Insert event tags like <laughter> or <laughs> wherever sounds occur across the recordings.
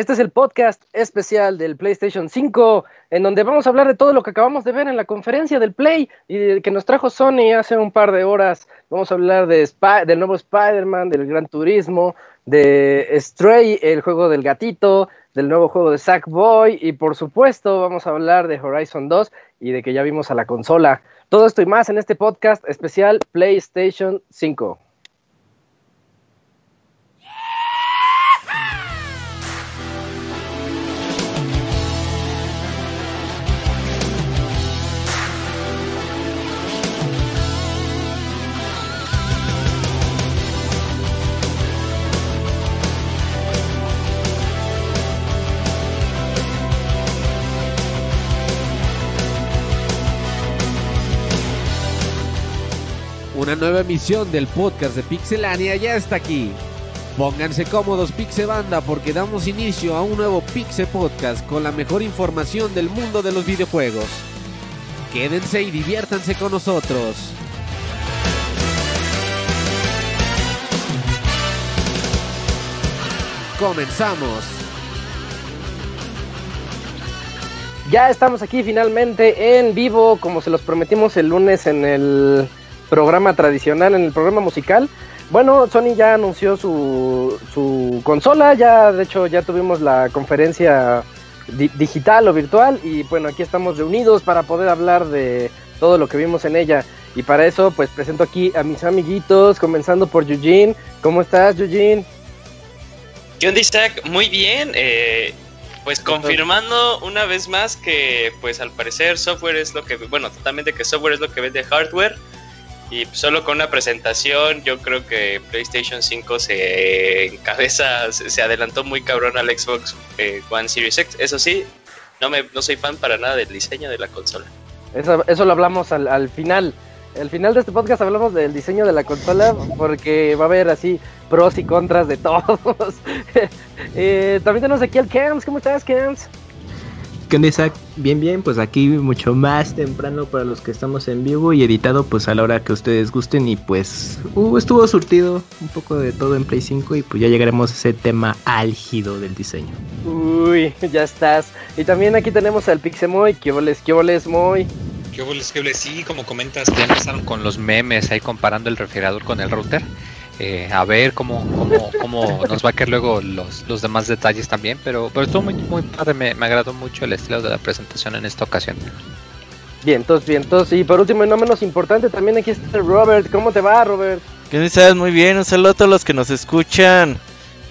Este es el podcast especial del PlayStation 5, en donde vamos a hablar de todo lo que acabamos de ver en la conferencia del Play y que nos trajo Sony hace un par de horas. Vamos a hablar de del nuevo Spider-Man, del Gran Turismo, de Stray, el juego del gatito, del nuevo juego de Sackboy y por supuesto vamos a hablar de Horizon 2 y de que ya vimos a la consola. Todo esto y más en este podcast especial PlayStation 5. Una nueva emisión del podcast de Pixelania ya está aquí. Pónganse cómodos Pixebanda porque damos inicio a un nuevo Pixel Podcast con la mejor información del mundo de los videojuegos. Quédense y diviértanse con nosotros. Comenzamos. Ya estamos aquí finalmente en vivo, como se los prometimos el lunes en el programa tradicional, en el programa musical. Bueno, Sony ya anunció su, su consola, ya de hecho ya tuvimos la conferencia digital o virtual y bueno, aquí estamos reunidos para poder hablar de todo lo que vimos en ella. Y para eso pues presento aquí a mis amiguitos, comenzando por Eugene. ¿Cómo estás, Eugene? ¿Qué onda, Isaac? Muy bien. Eh, pues confirmando una vez más que pues al parecer software es lo que, bueno, totalmente que software es lo que vende hardware. Y solo con una presentación, yo creo que PlayStation 5 se encabeza, se adelantó muy cabrón al Xbox eh, One Series X. Eso sí, no, me, no soy fan para nada del diseño de la consola. Eso, eso lo hablamos al, al final. Al final de este podcast hablamos del diseño de la consola porque va a haber así pros y contras de <laughs> todos. eh, también tenemos aquí al Cams. ¿Cómo estás, Cams? ¿Qué onda Isaac? Bien, bien, pues aquí mucho más temprano para los que estamos en vivo y editado pues a la hora que ustedes gusten y pues uh, estuvo surtido un poco de todo en Play 5 y pues ya llegaremos a ese tema álgido del diseño. Uy, ya estás. Y también aquí tenemos al Pixemoy, ¿qué voles, qué voles, Moy? ¿Qué voles, qué voles? Sí, como comentas, ya empezaron con los memes ahí comparando el refrigerador con el router. Eh, a ver cómo, cómo, cómo nos va a caer luego los, los demás detalles también, pero, pero estuvo muy, muy padre, me, me, agradó mucho el estilo de la presentación en esta ocasión. Bien, entonces, bien, entonces, y por último y no menos importante, también aquí está Robert, ¿cómo te va Robert? ¿Qué dices? Muy bien, un saludo a todos los que nos escuchan.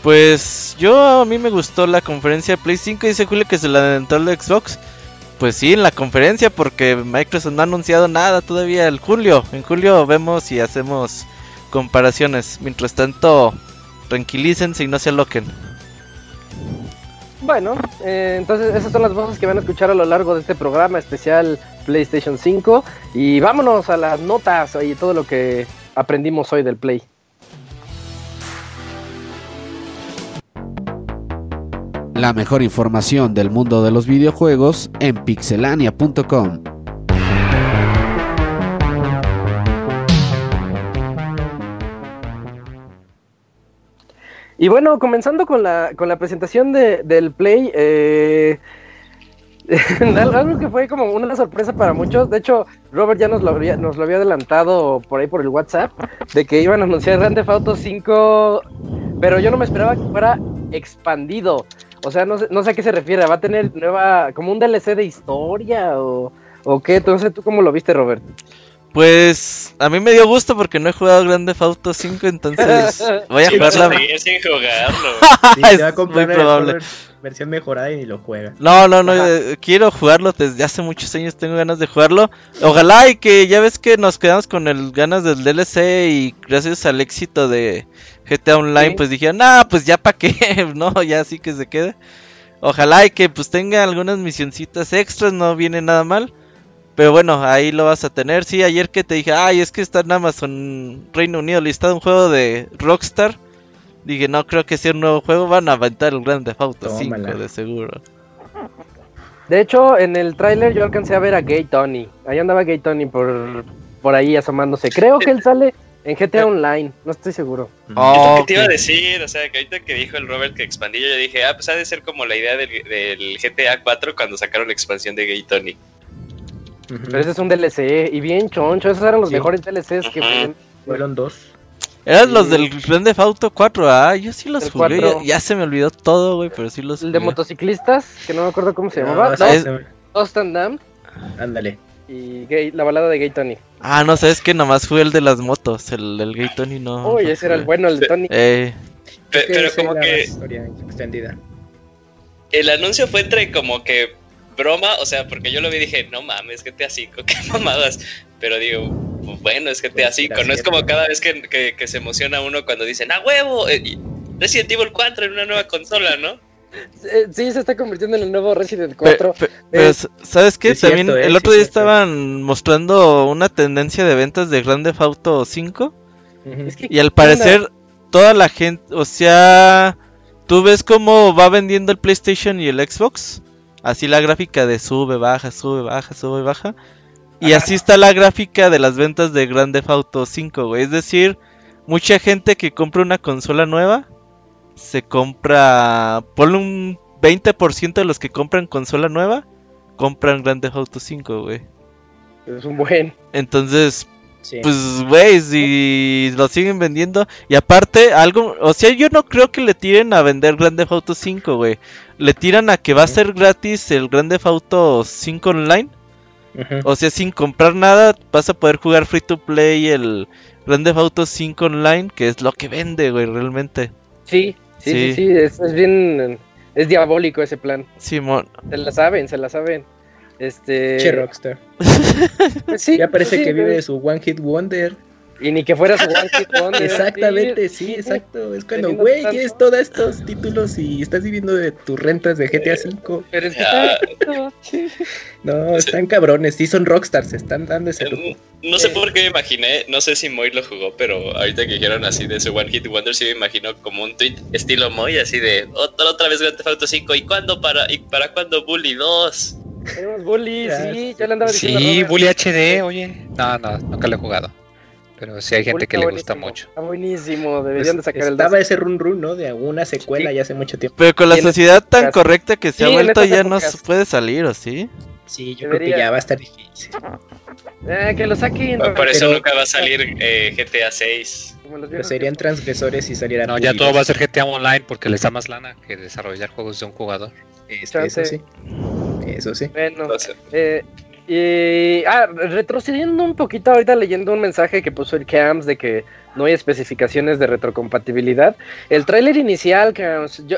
Pues yo a mí me gustó la conferencia de Play 5, dice Julio que se la adelantó el Xbox. Pues sí, en la conferencia, porque Microsoft no ha anunciado nada todavía el julio. En julio vemos y hacemos comparaciones. Mientras tanto, tranquilícense y no se aloquen. Bueno, eh, entonces esas son las voces que van a escuchar a lo largo de este programa especial PlayStation 5. Y vámonos a las notas y todo lo que aprendimos hoy del Play. La mejor información del mundo de los videojuegos en pixelania.com. Y bueno, comenzando con la, con la presentación de, del Play, eh, <laughs> algo que fue como una sorpresa para muchos. De hecho, Robert ya nos lo, había, nos lo había adelantado por ahí por el WhatsApp, de que iban a anunciar Grand Theft Auto 5, pero yo no me esperaba que fuera expandido. O sea, no sé, no sé a qué se refiere, va a tener nueva, como un DLC de historia o, o qué. Entonces, ¿tú cómo lo viste, Robert? Pues a mí me dio gusto porque no he jugado Grande Auto 5, entonces <laughs> voy a jugarla. a seguir sin jugarlo. <laughs> Sí, te va a Es comprar muy probable. Versión mejorada y ni lo juega. No, no, no, Ajá. eh, quiero jugarlo desde hace muchos años, tengo ganas de jugarlo. Ojalá y que ya ves que nos quedamos con el ganas del DLC y gracias al éxito de GTA Online Sí. pues dijeron, nah, pues ya pa' qué, <laughs> no, ya sí que se quede. Ojalá y que pues tenga algunas misioncitas extras, no viene nada mal. Pero bueno, ahí lo vas a tener. Sí, ayer que te dije, ay, es que está en Amazon Reino Unido listado un juego de Rockstar. Dije, no creo que sea un nuevo juego, van a aventar el Grand Theft Auto 5 Tómala. de seguro. De hecho, en el tráiler yo alcancé a ver a Gay Tony. Ahí andaba Gay Tony por, por ahí asomándose. Creo que él sale En GTA Online, no estoy seguro. Oh, ¿Qué te iba a decir? O sea, que ahorita que dijo el Robert que expandí, yo dije, ah, pues ha de ser como la idea del, del GTA 4 cuando sacaron la expansión de Gay Tony. Pero ese es un DLC y bien choncho. Esos eran los Sí. mejores DLCs que podían- Fueron dos. Eran los del Grand Theft Auto 4, ah, yo sí los El jugué, 4. ya, ya se me olvidó todo, güey, pero sí los El de motociclistas, que no me acuerdo cómo se No, llamaba. No, es- Lost and Damned Ándale. y Gay- la balada de Gay Tony. Ah, no, sabes que nomás fue el de las motos, el del Gay Tony no. Uy, no ese era el bueno, el de Tony. Eh, Pe- pero como que historia extendida. el anuncio fue entre como que broma, o sea, porque yo lo vi y dije, no mames, GTA 5, <laughs> qué mamadas. Pero digo, bueno, es GTA Pues, 5, era no es como cada vez que, que- que se emociona uno cuando dicen, ¡ah, huevo! eh, Resident Evil 4 en una nueva consola, ¿no? Eh, Sí, se está convirtiendo en el nuevo Resident pe- 4. pe- pero, Eh, s- ¿sabes qué? También el otro día cierto. estaban mostrando una tendencia de ventas de Grand Theft Auto 5 Ujú. Es que, y al ¿qué parecer toda la gente, o sea, tú ves cómo va vendiendo el PlayStation y el Xbox, así la gráfica de sube, baja, sube, baja, sube, baja. Y así está la gráfica de las ventas de Grand Theft Auto 5, güey. Es decir, mucha gente que compra una consola nueva se compra, ponle un 20% de los que compran consola nueva compran Grand Theft Auto 5, güey. Es un buen. Entonces, Sí. pues, güey, si lo siguen vendiendo. Y aparte, algo. O sea, yo no creo que le tiren a vender Grand Theft Auto 5, güey. Le tiran a que va a ser gratis el Grand Theft Auto 5 online. O sea, sin comprar nada, vas a poder jugar free to play el Grand Theft Auto 5 online, que es lo que vende, güey, realmente. Sí, sí, sí, Sí. sí, es, es bien. Es diabólico ese plan. Simón. Se la saben, se la saben. Este. Che Rockstar. <laughs> pues sí, Ya parece sí, que vive pues, de su One Hit Wonder. Y ni que fuera su One Hit <laughs> Wonder. Exactamente, sí, exacto. Es cuando, güey, tienes todos estos títulos y estás viviendo de tus rentas de GTA V. Pero es que Ah. está- No, están cabrones, sí son Rockstars, se están dando ese lujo. Eh, No sé por qué me imaginé, no sé si Moy lo jugó, pero ahorita que dijeron así de ese One Hit Wonder, sí me imagino como un tweet estilo Moy, así de otra, otra vez Grand Theft Auto 5, ¿y cuándo para, y para cuándo Bully 2? Tenemos Bully, Ya, sí, ya le andaba diciendo. Sí. Bully HD, oye. No, no, nunca lo he jugado. Pero sí hay gente que le gusta mucho. Está buenísimo, deberían de sacar el Estaba 2. ese run run, ¿no? De alguna secuela Sí. ya hace mucho tiempo. Pero con la Y sociedad tan correcta que se Sí, ha vuelto, ya no se puede salir, ¿o sí? Sí, yo creo que ya va a estar difícil. Eh, que lo saquen. Por eso Pero- nunca va a salir eh, GTA 6. como los Pero serían transgresores si salieran. No, ya todo va a 2. ser GTA Online porque les da más lana que desarrollar juegos de un jugador. Es- Chance. Eso sí. Eso sí. Bueno, eh, y, ah, retrocediendo un poquito ahorita leyendo un mensaje que puso el Cams de que no hay especificaciones de retrocompatibilidad. El tráiler inicial, Cams, yo,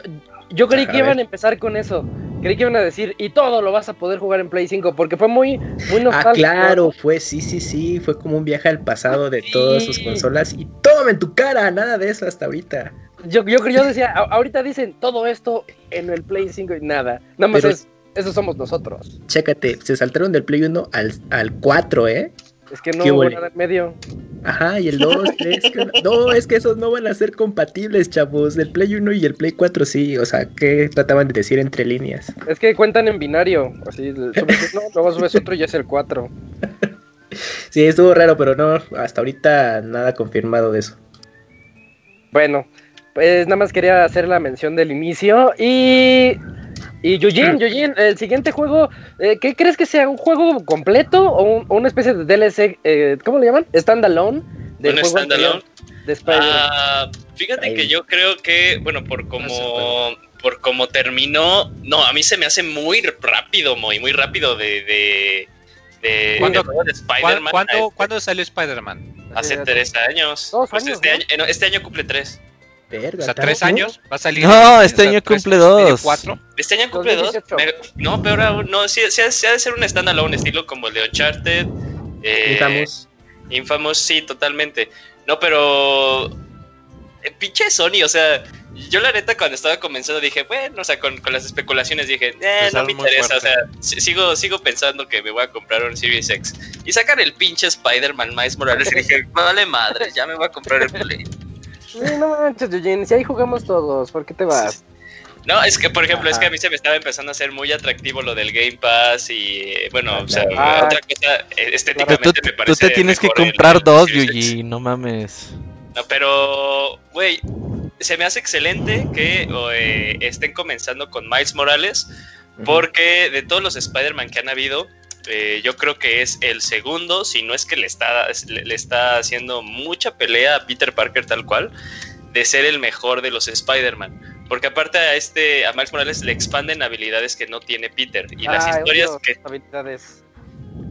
yo creí que iban a empezar con eso. Creí que iban a decir, y todo lo vas a poder jugar en Play 5, porque fue muy, muy Ah, nostálgico. claro, fue, sí, sí, sí, fue como un viaje al pasado de todas sus consolas y tómame en tu cara, nada de eso hasta ahorita. Yo, yo, yo decía, ahorita dicen todo esto en el Play 5 y nada. Nada más Pero- es, eso somos nosotros. Chécate, se saltaron del Play 1 al, al 4, ¿eh? Es que no ¿Qué hubo nada en medio. Ajá, y el 2, 3, <laughs> no, es que esos no van a ser compatibles, chavos, el Play 1 y el Play 4 sí, o sea, ¿qué trataban de decir entre líneas? Es que cuentan en binario. Así, subes uno, <laughs> luego subes otro y es el 4. Sí, estuvo raro, pero no, hasta ahorita nada confirmado de eso. Bueno, pues nada más quería hacer la mención del inicio. Y. Y Yujin, Yujin, el siguiente juego, eh, ¿qué crees que sea? ¿Un juego completo o, un- o una especie de DLC? eh, ¿Cómo le llaman? ¿Standalone? un standalone. De. Ah, fíjate Ahí. que yo creo que, bueno, por como, por como terminó, no, a mí se me hace muy rápido, muy, muy rápido de, de, de, ¿Cuándo- de juego de ¿Cuándo, Spider-Man. ¿cuándo, eh, cuándo salió Spider-Man? Hace Hace tres años. Dos Pues años, este, ¿no? año, eh, este año cumple tres. Verga, O sea, tres años. Va a salir. No, este año cumple dos. Cuatro. Este año cumple 2018. dos. No, peor aún, no, sí, sí, sí ha de ser un standalone estilo como el de Uncharted. eh, Infamous. Infamous, sí, totalmente. No, pero. eh, pinche Sony, o sea. Yo la neta cuando estaba comenzando dije, bueno, o sea, con, con las especulaciones dije, eh, Pues no me interesa, o sea, si- sigo, sigo pensando que me voy a comprar un Series X. Y sacan el pinche Spider-Man Miles Morales y dije, vale madre, ya me voy a comprar el Play. Sí, no manches, Yujin, si ahí jugamos todos, ¿por qué te vas? No, es que, por ejemplo, es que a mí se me estaba empezando a hacer muy atractivo lo del Game Pass y, bueno, o sea, Ah, otra cosa, eh, Pero estéticamente tú, me tú parece te tienes que comprar el dos. Yuji, no mames. No, pero, güey, se me hace excelente que eh, estén comenzando con Miles Morales, porque de todos los Spider-Man que han habido, eh, yo creo que es el segundo, si no es que le está, le, le está haciendo mucha pelea a Peter Parker tal cual, de ser el mejor de los Spider-Man. Porque aparte a este, a Miles Morales le expanden habilidades que no tiene Peter. Y las historias que habilidades.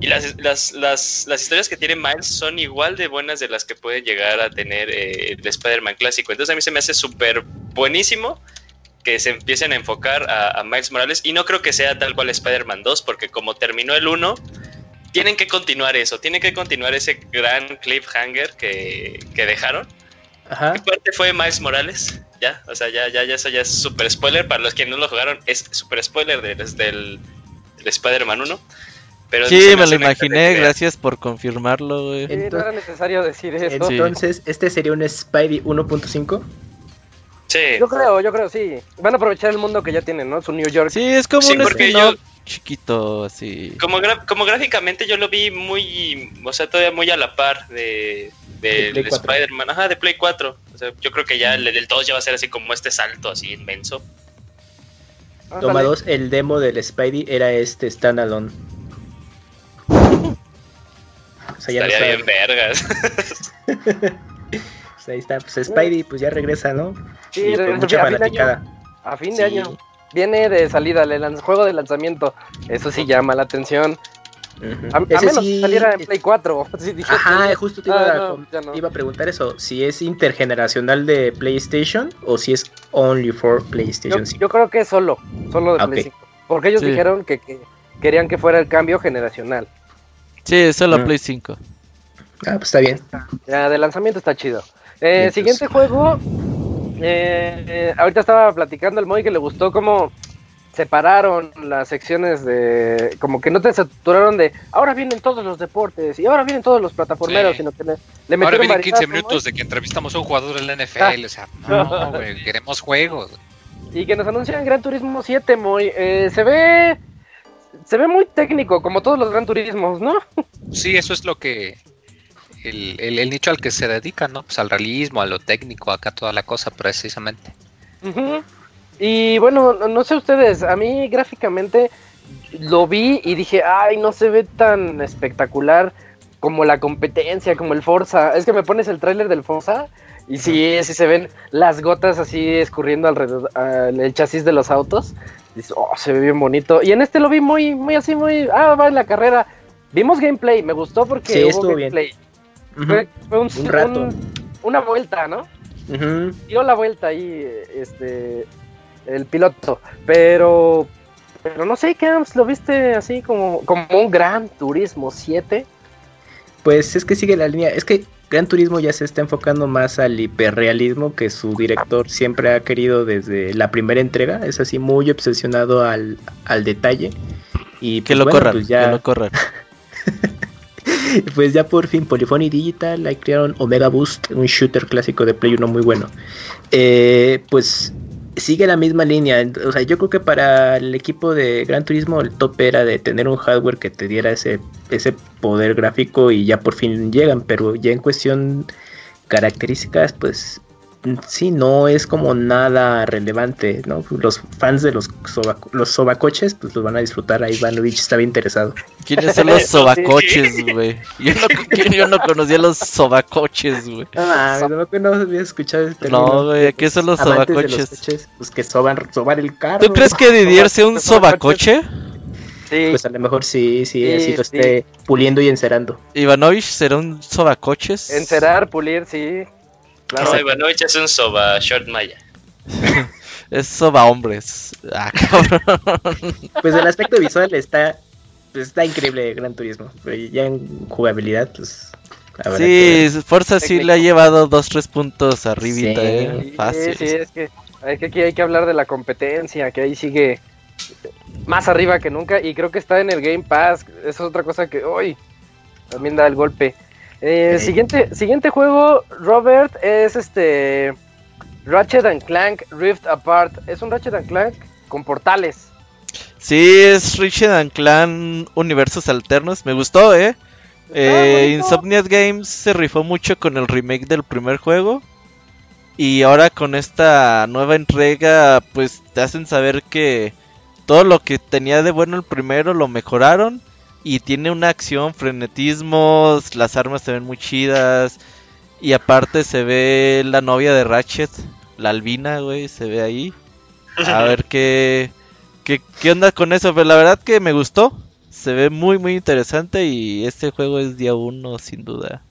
y las, las, las, las historias que tiene Miles son igual de buenas de las que puede llegar a tener eh, el Spider-Man clásico. Entonces a mí se me hace súper buenísimo que se empiecen a enfocar a, a Miles Morales. Y no creo que sea tal cual Spider-Man 2, porque como terminó el 1, tienen que continuar eso. Tienen que continuar ese gran cliffhanger que, que dejaron. Ajá. ¿Qué parte fue Miles Morales? Ya, o sea, ya, ya, ya, eso ya es súper spoiler. Para los que no lo jugaron, es súper spoiler de- desde el, del Spider-Man 1. Pero Sí, me lo imaginé, gracias por confirmarlo, güey. Sí, no Entonces- era necesario decir eso. Sí. Entonces, ¿este sería un Spidey 1.5? Sí, Yo creo, yo creo, sí. Van a aprovechar el mundo que ya tienen, ¿no? Su New York. Sí, es como Sí, un porque spin-off yo- chiquito, así. como, como gráficamente yo lo vi muy, o sea, todavía muy a la par de, De 4. Spider-Man, ajá, de Play 4. O sea, yo creo que ya el del 2 ya va a ser así como este salto así inmenso. Toma 2, el demo del Spidey era este standalone. <laughs> O sea, ya no Estaría bien vergas. <laughs> <laughs> pues ahí está, pues Spidey pues ya regresa, ¿no? Sí, y con regresa mucha a fin de fanaticada. año. A fin de Sí. año. Viene de salida, el juego de lanzamiento. Eso sí llama la atención. A, menos sí- que saliera en Play 4. <laughs> Sí, dije, Ajá, justo te iba, Ah, a, no, no. iba a preguntar eso, si es intergeneracional de PlayStation o si es only for yo, PlayStation 5. yo creo que es solo, solo de Ah, Play ok. 5. Porque ellos Sí. dijeron que, que querían que fuera el cambio generacional. Sí, es solo Mm. Play 5. Ah, pues está bien. Ya, de lanzamiento está chido. Eh, siguiente juego. eh, ahorita estaba platicando el Moy que le gustó cómo separaron las secciones de. Como que no te saturaron de. Ahora vienen todos los deportes y ahora vienen todos los plataformeros, Sí. sino que le, le Ahora metieron vienen variedad, 15 ¿no, minutos de que entrevistamos a un jugador del NFL. O sea, <laughs> no, güey, queremos juegos. Y que nos anuncian Gran Turismo 7, Moy. Eh, se ve. Se ve muy técnico, como todos los Gran Turismos, ¿no? Sí, eso es lo que. El, el- el nicho al que se dedica, ¿no? Pues al realismo, a lo técnico, acá toda la cosa, precisamente. Y bueno, no, no sé ustedes, a mí gráficamente lo vi y dije, ay, no se ve tan espectacular como la competencia, como el Forza. Es que me pones el tráiler del Forza y sí, sí se ven las gotas así escurriendo alrededor del chasis de los autos. Dices, oh, se ve bien bonito. Y en este lo vi muy, muy así, muy, ah, va en la carrera. Vimos gameplay, me gustó porque Sí, hubo bien. Fue, fue un, Un rato. un- una vuelta, ¿no? dio la vuelta ahí, este, el piloto, pero, pero no sé, Camps, lo viste así como, como un Gran Turismo 7. Pues es que sigue la línea. Es que Gran Turismo ya se está enfocando más al hiperrealismo que su director siempre ha querido desde la primera entrega. Es así muy obsesionado al, al detalle. Y Que pues lo bueno, corran, pues ya, que lo corran. <laughs> <laughs> pues ya por fin Polyphony Digital ahí crearon Omega Boost, un shooter clásico de Play 1 muy bueno. Eh, pues sigue la misma línea. O sea, yo creo que para el equipo de Gran Turismo el tope era de tener un hardware que te diera ese, ese poder gráfico y ya por fin llegan, pero ya en cuestión características, pues sí, no es como nada relevante, ¿no? Los fans de los, sobaco- los sobacoches, pues los van a disfrutar, ahí Vanovich estaba interesado. ¿Quiénes son los sobacoches, güey? Yo no, que- yo no conocía los sobacoches, güey. Ah, no, no había escuchado este No, güey, ¿qué son los sobacoches? coches, pues que soban, soban el carro. ¿Tú crees que Didier sea un sobacoche? Sí, Pues a lo mejor sí, sí, Sí, así lo sí. esté puliendo y encerando. ¿Ivanovich será un sobacoches? encerar, pulir, sí. Claro. No, Ivanovich es un soba short maya. <laughs> Es soba hombres. Ah, <laughs> cabrón. Pues el aspecto visual está, pues está increíble Gran Turismo, pero ya en jugabilidad, pues... habrá que Sí, Forza sí le ha llevado dos, tres puntos arribita, Sí. eh. Sí, Fácil. sí, es que, es que aquí hay que hablar de la competencia, que ahí sigue más arriba que nunca y creo que está en el Game Pass. Eso es otra cosa que hoy también da el golpe. Eh, siguiente, siguiente juego, Robert, es este Ratchet and Clank Rift Apart. Es un Ratchet and Clank con portales. Sí, es Richard and Clan Universos Alternos. Me gustó, ¿eh? eh. Insomniac Games se rifó mucho con el remake del primer juego. Y ahora con esta nueva entrega, pues te hacen saber que todo lo que tenía de bueno el primero lo mejoraron. Y tiene una acción, frenetismos, las armas se ven muy chidas. Y aparte se ve la novia de Ratchet, la albina, güey, se ve ahí. A <laughs> ver qué, qué, qué onda con eso. Pero la verdad que me gustó. Se ve muy, muy interesante. Y este juego es día uno, sin duda.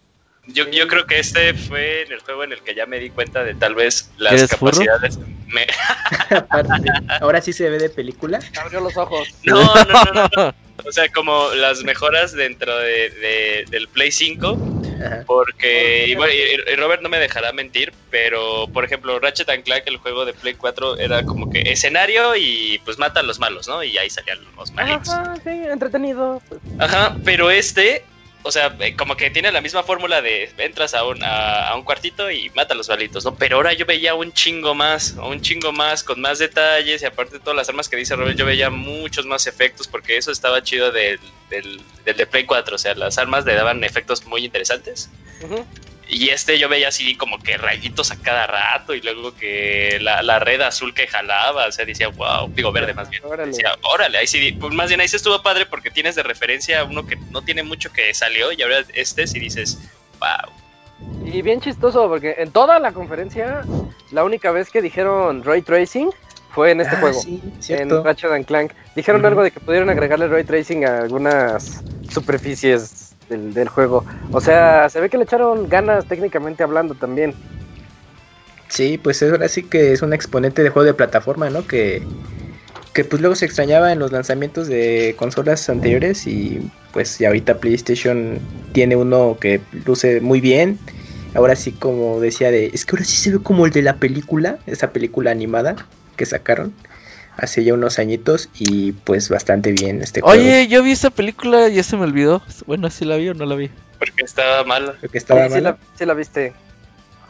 Yo, yo creo que este fue en el juego en el que ya me di cuenta de tal vez las capacidades. Me- <laughs> Aparte, ahora sí se ve de película. Abrió los ojos. No, no, no, no, no. O sea, como las mejoras dentro de, de- del Play 5. Ajá. Porque, y, bueno, y- y Robert no me dejará mentir, pero por ejemplo, Ratchet and Clank, el juego de Play 4, era como que escenario y pues mata a los malos, ¿no? Y ahí salían los malitos. Ajá, sí, entretenido. Ajá, pero este, o sea, eh, como que tiene la misma fórmula de entras a un, a, un cuartito y mata a los malitos, ¿no? Pero ahora yo veía un chingo más, un chingo más, con más detalles y aparte de todas las armas que dice Robert, yo veía muchos más efectos porque eso estaba chido del, del, del de Play 4, o sea, las armas le daban efectos muy interesantes. Ujú. Y este yo veía así como que rayitos a cada rato y luego que la, la red azul que jalaba, o sea, decía, wow, digo verde más bien. Órale. Decía, órale, ahí sí, pues más bien ahí sí estuvo padre porque tienes de referencia uno que no tiene mucho que salió y ahora este si dices, wow. Y bien chistoso, porque en toda la conferencia, la única vez que dijeron Ray Tracing fue en este Ah, juego. Sí, en. Ratchet and Clank. Dijeron Ujú. algo de que pudieron agregarle ray tracing a algunas superficies del, del juego. O sea, se ve que le echaron ganas técnicamente hablando también. Sí, pues ahora sí que es un exponente de juego de plataforma, ¿no? Que, que pues luego se extrañaba en los lanzamientos de consolas anteriores y pues ya ahorita PlayStation tiene uno que luce muy bien. Ahora sí como decía de, es que ahora sí se ve como el de la película, esa película animada que sacaron hace ya unos añitos y pues bastante bien este juego. Oye, yo vi esa película y ya se me olvidó. Bueno, si la vi o no la vi. Porque estaba mal. Creo que estaba Sí, sí mala. la, sí la viste.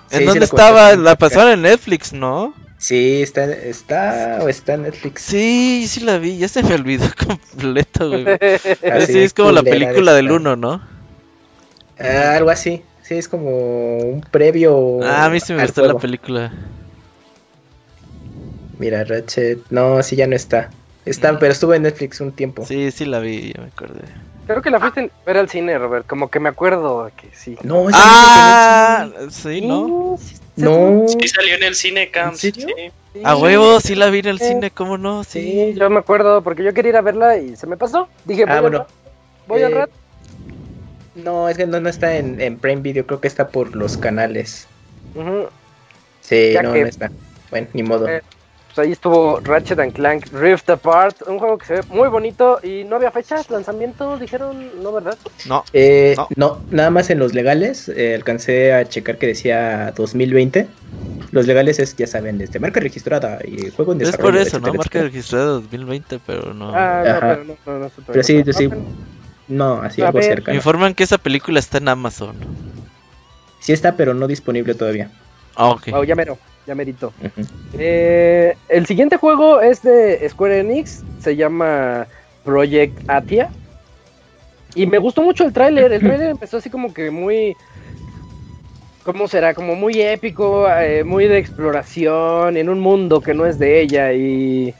Sí, ¿En sí dónde la estaba? La pasaron en Netflix, ¿no? Sí, está, está o está en Netflix. Sí, sí la vi. Ya se me olvidó <laughs> completo, güey. <laughs> Así sí, es como la película del. 1, ¿no? Ah, algo así. Sí, es como un previo. Ah, a mí sí me gustó la película. Mira, Ratchet. No, sí, ya no está. Está, No. pero estuvo en Netflix un tiempo. Sí, sí la vi, ya me acordé. Creo que la fuiste a ver al cine, Robert. Como que me acuerdo que sí. No, Ah, sí, ¿no? Sí, sí, no. Sí salió en el cine, Cam. ¿En serio? sí. sí. A huevo, sí la vi en el cine, ¿cómo no? Sí, Sí. yo me acuerdo porque yo quería ir a verla y se me pasó. Dije, voy, Ah, al bueno. voy al Eh, rat. No, es que no, no está en, en Prime Video, creo que está por los canales. Sí, Ya no, que- no está. Bueno, ni modo. Eh, Pues ahí estuvo Ratchet and Clank Rift Apart, un juego que se ve muy bonito y no había fechas, lanzamiento, dijeron, ¿no, verdad? No. Eh, no. no. nada más en los legales. eh, alcancé a checar que decía 2020. Los legales es, ya saben, desde marca registrada y juego en Es desarrollo. por eso, ¿no? etcétera, Marca etcétera. registrada 2020, pero no. Ah, no, Ajá. pero no, no, no, no, Pero sí, no, sí. no, No, así A algo ver. Me informan que esa película está en Amazon. Sí está, pero no disponible todavía. Ah, ok. Oh, ya mero, ya merito. Ujú. Eh, el siguiente juego es de Square Enix, se llama Project Atia. Y me gustó mucho el tráiler, el tráiler empezó así como que muy... ¿Cómo será? Como muy épico, eh, muy de exploración en un mundo que no es de ella y...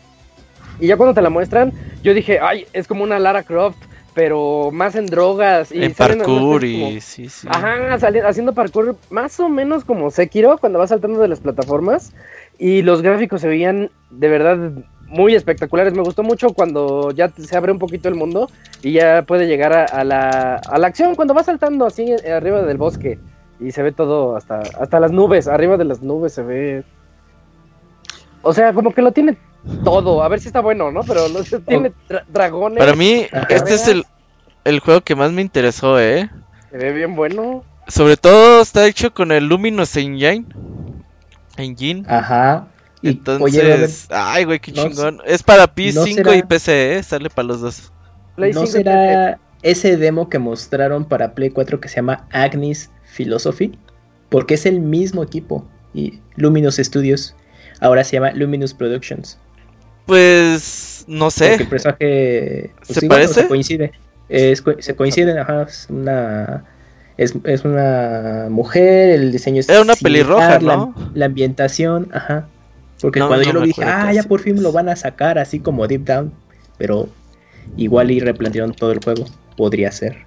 Y ya cuando te la muestran, yo dije, ay, es como una Lara Croft, pero más en drogas. Y en salen parkour cosas como- y sí, sí. Ajá, sali- haciendo parkour más o menos como Sekiro cuando va saltando de las plataformas y los gráficos se veían de verdad muy espectaculares. Me gustó mucho cuando ya se abre un poquito el mundo y ya puede llegar a, a la, a la acción cuando va saltando así eh, arriba del bosque y se ve todo hasta, hasta las nubes, arriba de las nubes se ve... O sea, como que lo tiene todo, a ver si está bueno, ¿no? Pero no sé, tiene dra- dragones, Para mí, este es el, el juego que más me interesó, ¿eh? se ve bien bueno. Sobre todo está hecho con el Luminous Engine. Engine. Ajá. Y, Entonces, oye, ay, güey, qué no chingón. Es para P5 no será- y PC, ¿eh? Sale para los dos. Play ¿no 5 y PC. será ese demo que mostraron para Play 4 que se llama Agnes Philosophy? Porque es el mismo equipo. y Luminous Studios. Ahora se llama Luminous Productions. Pues no sé. Porque el personaje pues, ¿Se sí, bueno, parece? se coincide. Es co- se coinciden, ajá, es una es, es una mujer, el diseño es Era una pelirroja, la, ¿no? la ambientación, ajá. Porque No, cuando no yo lo dije, ah, ya por fin lo van a sacar así como Deep Down, pero igual y replantearon todo el juego, podría ser.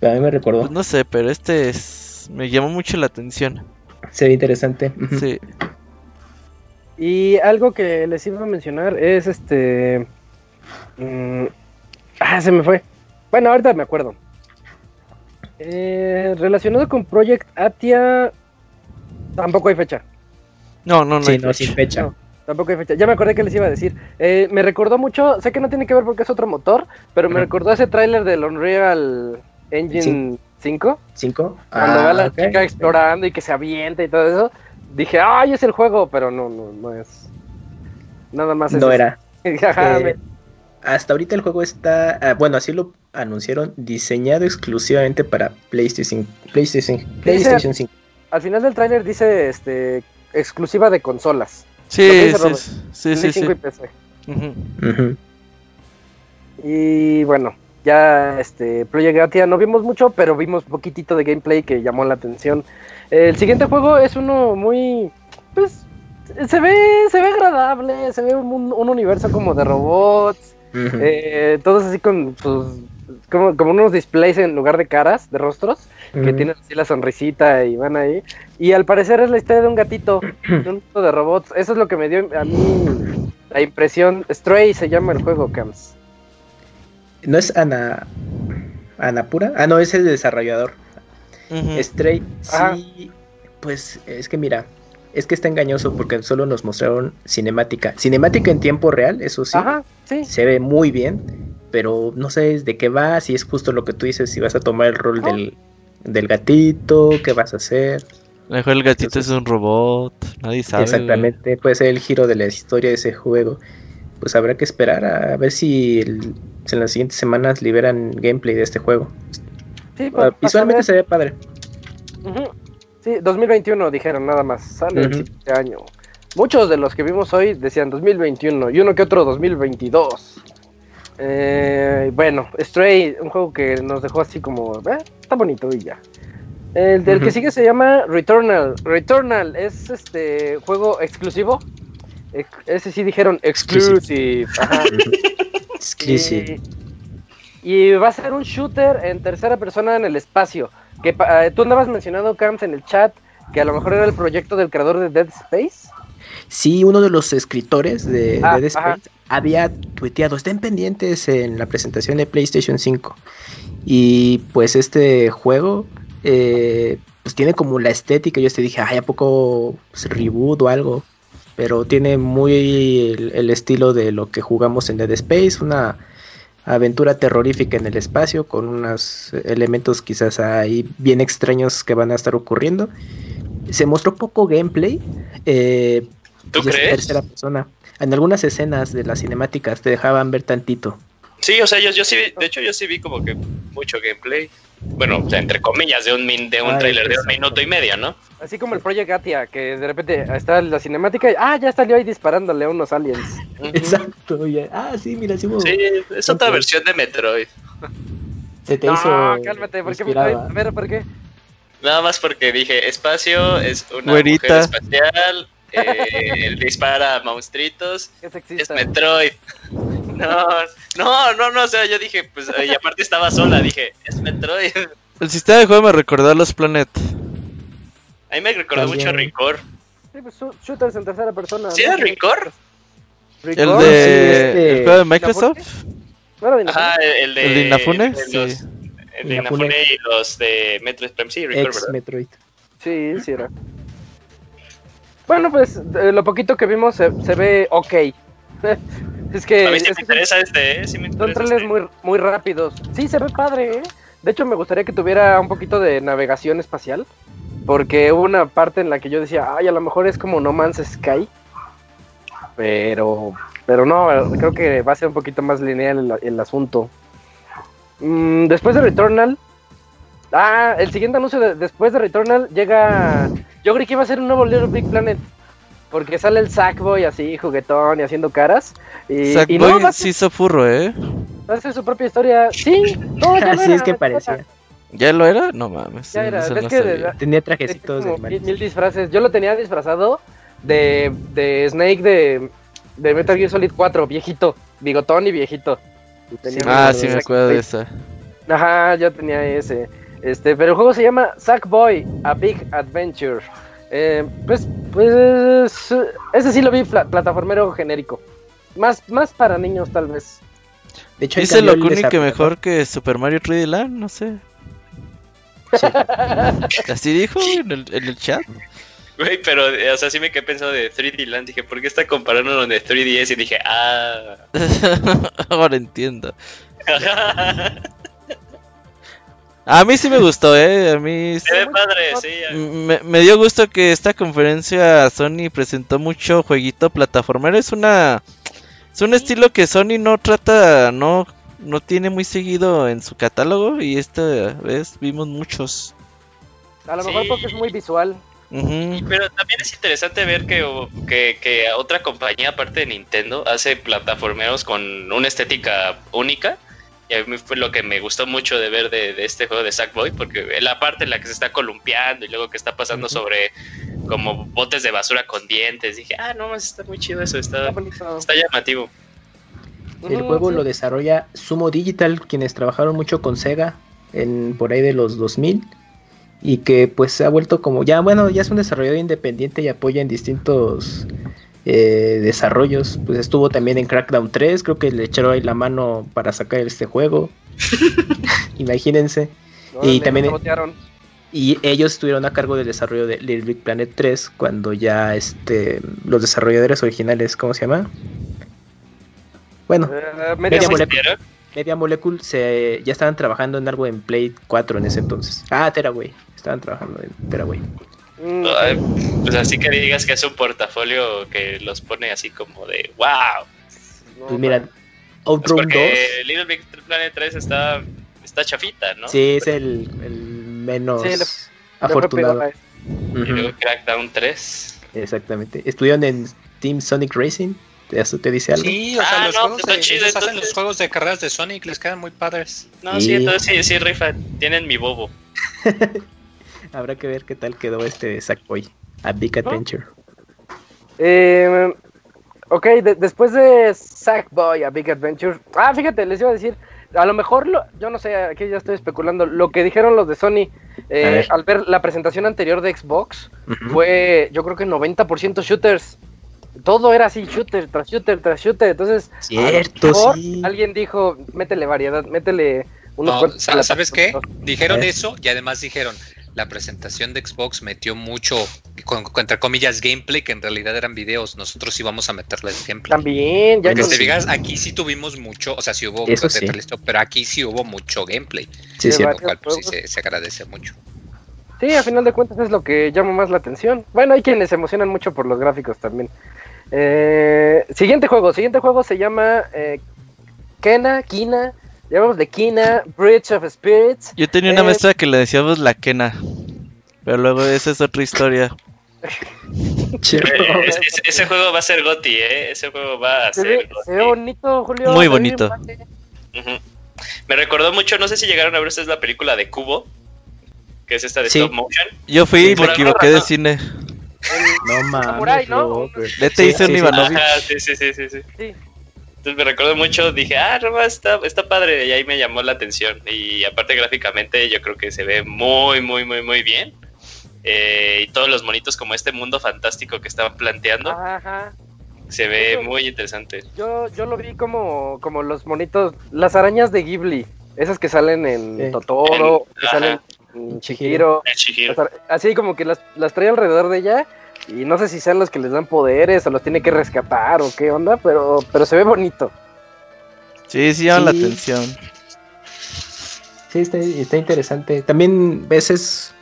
Pero a mí me recordó, Pues no sé, pero este es... me llamó mucho la atención. se ve interesante. Sí. Y algo que les iba a mencionar es este. mm, ah, se me fue. Bueno, ahorita me acuerdo. Eh, relacionado con Project Atia, tampoco hay fecha. No, no, no. Sí, hay no, fecha. sin fecha. No, tampoco hay fecha. Ya me acordé que les iba a decir. Eh, me recordó mucho, sé que no tiene que ver porque es otro motor, pero me recordó ese tráiler del Unreal Engine 5. ¿Cinco? Cuando Ah, va la chica explorando y que se avienta y todo eso. Dije, ay, es el juego, pero no, no, no es. Nada más es No eso. era. <laughs> Ajá, Eh, hasta ahorita el juego está, ah, bueno, así lo anunciaron, diseñado exclusivamente para PlayStation, PlayStation, PlayStation 5. Al final del tráiler dice este exclusiva de consolas. Sí, sí, sí, sí, sí, 5 sí. y PC. Bueno, ya este Project Atia no vimos mucho, pero vimos poquitito de gameplay que llamó la atención. El siguiente juego es uno muy pues se ve se ve agradable, se ve un, un universo como de robots, eh, todos así con sus como, como unos displays en lugar de caras, de rostros, que tienen así la sonrisita y van ahí. Y al parecer es la historia de un gatito, <clears throat> de un de robots. Eso es lo que me dio a mí la impresión. Stray se llama el juego, Cams. ¿No es Ana Anapura? Ah, no, es el desarrollador. Ujú. Stray, Ajá. sí, pues es que mira, es que está engañoso porque solo nos mostraron cinemática. Cinemática en tiempo real, eso sí. Ajá, sí. Se ve muy bien, pero no sé de qué va, si es justo lo que tú dices, si vas a tomar el rol del, del gatito, qué vas a hacer. A lo mejor el gatito es un robot. Nadie sabe. güey. Exactamente, puede ser el giro de la historia de ese juego. Pues habrá que esperar a ver si, el- si en las siguientes semanas liberan gameplay de este juego. Sí, Ah, pues, Visualmente se ve padre. Sí, 2021 dijeron nada más. Sale siguiente año. Muchos de los que vimos hoy decían 2021 y uno que otro 2022. Eh, bueno, Stray, un juego que nos dejó así como, eh, está bonito y ya. El del que sigue se llama Returnal. Returnal es este juego exclusivo. Ex- Ese sí dijeron exclusive. Ajá. <laughs> Exclusive. Y, y va a ser un shooter en tercera persona en el espacio. Que eh, tú andabas mencionando, Camps, en el chat, que a lo mejor era el proyecto del creador de Dead Space. Sí, uno de los escritores de, Ah, de Dead ajá. Space había tuiteado, estén pendientes en la presentación de PlayStation 5. Y pues este juego eh, pues tiene como la estética, yo te dije, ay, ¿a poco pues, reboot o algo? Pero tiene muy el, el estilo de lo que jugamos en Dead Space, una aventura terrorífica en el espacio con unos elementos quizás ahí bien extraños que van a estar ocurriendo. Se mostró poco gameplay. eh, ¿Tú y es crees? tercera persona. En algunas escenas de las cinemáticas te dejaban ver tantito. Sí, o sea, yo, yo sí, vi- de hecho yo sí vi como que mucho gameplay. Bueno, o sea, entre comillas, de un, min- de un Ah, trailer de un minuto y medio, ¿no? Así como el Project Atia, que de repente está la cinemática y ah, ya salió ahí disparándole a unos aliens. <laughs> Exacto. ya- Ah, sí, mira, sí, hubo- Sí, es otra versión de Metroid. se te No, hizo. cálmate, ¿por qué? inspirada. A ver, ¿por qué? Nada más porque dije, espacio es una Güerita. mujer espacial, eh, dispara monstruitos, <laughs> ¿Qué es? Metroid. No, no, no, no, o sea, yo dije, pues, y aparte estaba sola, dije, es Metroid. <laughs> El sistema de juego me recordó a los Planet. A mí me recordó También. mucho a Rincor. Sí, pues, shoo- shooters en tercera persona. ¿Sí ¿no? era Rincor? El ¿Rincor? de. sí, este- ¿El juego de Microsoft? ¿No era de Inafune? Ajá, el de... ¿El de Inafune? de Sí. los- El de Inafune. Inafune y los de Metroid Prime, sí, Rincor, ¿verdad? Metroid. Sí, sí era. Bueno, pues lo poquito que vimos se, se ve ok. <laughs> es que, A mí sí es me interesa este, ¿eh? Sí me son trailers este. muy, muy rápidos. Sí, se ve padre, ¿eh? De hecho, me gustaría que tuviera un poquito de navegación espacial. Porque hubo una parte en la que yo decía, ay, a lo mejor es como No Man's Sky. Pero, pero no, creo que va a ser un poquito más lineal el, el asunto. Mm, después de Returnal, Ah, el siguiente anuncio de- después de Returnal llega. Yo creí que iba a ser un nuevo Little Big Planet. Porque sale el Sackboy así, juguetón y haciendo caras. Y, y no, Sackboy va a, sí hizo furro, ¿eh? va a ser su propia historia. Sí, no, ya <laughs> Así era, es que parecía. ¿Ya lo era? No mames. Ya era, ves no que de- Tenía trajecitos de mil, mil disfraces. Yo lo tenía disfrazado de, de Snake de, de Metal Gear Solid 4, viejito, bigotón y viejito. Y Ah, sí me acuerdo de esa. Ajá, yo tenía ese. Este, pero el juego se llama Sackboy, A Big Adventure. Eh, pues, pues, ese sí lo vi pla- plataformero genérico. Más, más para niños tal vez. De hecho, Dice Locuni que mejor que Super Mario 3D Land, no sé. <laughs> Así dijo en el, en el chat. Güey, pero, eh, o sea, sí me quedé pensando de 3D Land. Dije, ¿por qué está comparando con de 3DS? Y dije, ah. <laughs> Ahora entiendo. <laughs> A mí sí me gustó, eh. A mí sí- Se ve padre, sí. me, me dio gusto que esta conferencia Sony presentó mucho jueguito plataformero. Es una es un estilo que Sony no trata, no no tiene muy seguido en su catálogo y esta vez vimos muchos. A lo Sí. mejor porque es muy visual. Pero también es interesante ver que, que, que otra compañía aparte de Nintendo hace plataformeros con una estética única. Y a mí fue lo que me gustó mucho de ver de, de este juego de Sackboy, porque la parte en la que se está columpiando y luego que está pasando sobre como botes de basura con dientes, dije, ah, no, está muy chido eso, está, Está está llamativo. El juego lo desarrolla Sumo Digital, quienes trabajaron mucho con Sega en por ahí de los 2000 y que pues se ha vuelto como ya bueno ya es un desarrollador independiente y apoya en distintos eh, desarrollos. Pues estuvo también en Crackdown 3, creo que le echaron ahí la mano para sacar este juego. <laughs> Imagínense. Y también-. Y ellos estuvieron a cargo del desarrollo de Little Big Planet 3 cuando ya este los desarrolladores originales, ¿cómo se llama? Bueno, Eh, media Media ¿Sí Molecule. vieron? Media Molecule se, ya estaban trabajando en algo en Play 4 en ese entonces. Ah, Teraway. Estaban trabajando en Teraway. Mm, Ay, Pues así que digas que es un portafolio que los pone así como de wow. no, Pues mira, Pues Outrun 2. porque Little Big Planet 3 está, está chafita, ¿no? Sí, es el, el menos Sí, afortunado. le fue Y luego Crackdown 3. Exactamente. Estuvieron en Team Sonic Racing. ¿Eso te dice algo? Sí, o sea, Ah, los no, juegos está de, chido, hacen los juegos de carreras de Sonic, les quedan muy padres. No, Sí. sí, entonces sí, sí, rifa. Tienen mi bobo. <laughs> Habrá que ver qué tal quedó este Sackboy. A Big Adventure. Eh, ok, de- después de Sackboy, A Big Adventure. Ah, fíjate, les iba a decir. A lo mejor, lo, yo no sé, aquí ya estoy especulando. Lo que dijeron los de Sony eh, ver. al ver la presentación anterior de Xbox fue, yo creo que 90% shooters. Todo era así, shooter tras shooter tras shooter. Entonces, a lo Cierto, mejor sí. alguien dijo, métele variedad, métele unos No, ¿Sabes qué? plataformas". Dijeron eso y además dijeron, la presentación de Xbox metió mucho, con, entre comillas, gameplay, que en realidad eran videos. Nosotros íbamos a meterles gameplay. También, ya Porque con- si te fijas, aquí sí tuvimos mucho, o sea, sí hubo Eso bastante sí. listo, pero aquí sí hubo mucho gameplay, Sí, sí. lo cual pues, sí se agradece mucho. Sí, a final de cuentas es lo que llama más la atención. Bueno, hay quienes se emocionan mucho por los gráficos también. Eh, siguiente juego, siguiente juego se llama eh, Kena, Kina, llamamos de Kina, Bridge of Spirits. Yo tenía una Eh, maestra que le decíamos la quena. Pero luego esa es otra historia. <laughs> Es- <laughs> es- ese juego va a ser Goti, ¿eh? Ese juego va a Se ser ve, se ve GOTY. bonito, Julio. Muy bonito. Me recordó mucho, no sé si llegaron a ver ustedes la película de Cubo, que es esta de Sí. stop motion. Yo fui y me equivoqué de cine. No mames. Samurai, ¿no? Vete hice un sí, sí, sí, sí. Sí. Entonces me recuerdo mucho, dije, ah, no, está, está padre, y ahí me llamó la atención. Y aparte gráficamente yo creo que se ve muy, muy, muy, muy bien. Eh, y todos los monitos como este mundo fantástico que estaban planteando, Ajá. se ve Eso- muy interesante. Yo, yo lo vi como, como los monitos, las arañas de Ghibli, esas que salen en Sí. Totoro, En- que ajá. salen en Chihiro. El Chihiro. Así como que las, las trae alrededor de ella y no sé si sean los que les dan poderes o los tiene que rescatar o qué onda, pero, pero se ve bonito. Sí, sí llama la atención. Sí, está, está interesante. También veces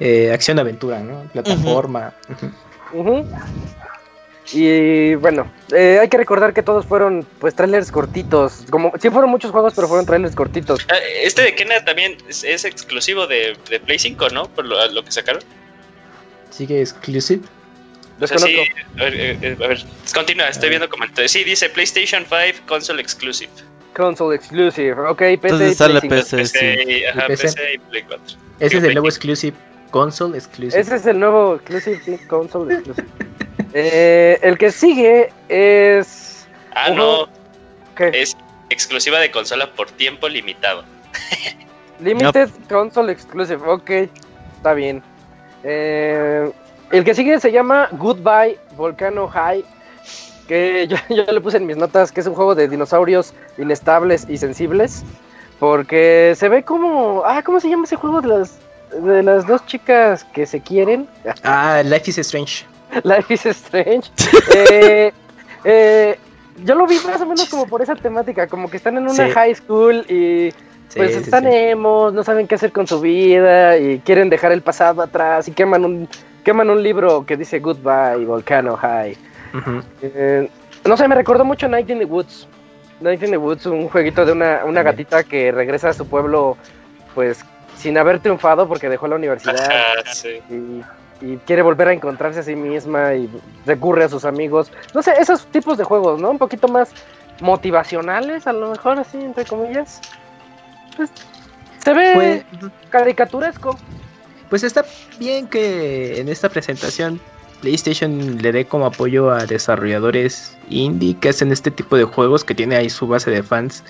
eh, acción-aventura, ¿no? Plataforma. Y bueno, eh, hay que recordar que todos fueron pues trailers cortitos. Como, sí fueron muchos juegos, pero fueron trailers cortitos. Ah, Este de Kena también es, es exclusivo de, de Play 5, ¿no? Por lo, lo que sacaron. Sigue exclusive. O sea, sí, Desconozco. a ver, eh, eh, a ver, continúa, estoy viendo comentarios. Sí, dice PlayStation 5 Console Exclusive. Console exclusive. Ok, PC. Entonces sale Play 5. PC, sí. PC, ajá, ¿Y PC? PC y Play 4. Ese Digo, es el nuevo 5. exclusive. Console exclusive. Ese es el nuevo exclusive, console <laughs> exclusive. Eh, el que sigue es. Ah, no, ¿qué? es exclusiva de consola por tiempo limitado. <laughs> Limited Console Exclusive, ok, está bien. Eh, el que sigue se llama Goodbye Volcano High, que <laughs> yo, yo le puse en mis notas que es un juego de dinosaurios inestables y sensibles, porque se ve como... Ah, ¿cómo se llama ese juego de las, de las dos chicas que se quieren? <laughs> Ah, Life is Strange. Life is Strange. Eh, eh, yo lo vi más o menos como <laughs> por esa temática, como que están en una Sí. high school y pues sí, están sí. emos, no saben qué hacer con su vida y quieren dejar el pasado atrás y queman un queman un libro que dice Goodbye Volcano High. Eh, no sé, me recordó mucho Night in the Woods. Night in the Woods, un jueguito de una, una gatita que regresa a su pueblo pues sin haber triunfado porque dejó la universidad Ajá, sí. y, y quiere volver a encontrarse a sí misma y recurre a sus amigos. No sé, esos tipos de juegos, ¿no? Un poquito más motivacionales, a lo mejor así, entre comillas. Pues, se ve Pues, caricaturesco. pues está bien que en esta presentación PlayStation le dé como apoyo a desarrolladores indie que hacen este tipo de juegos, que tiene ahí su base de fans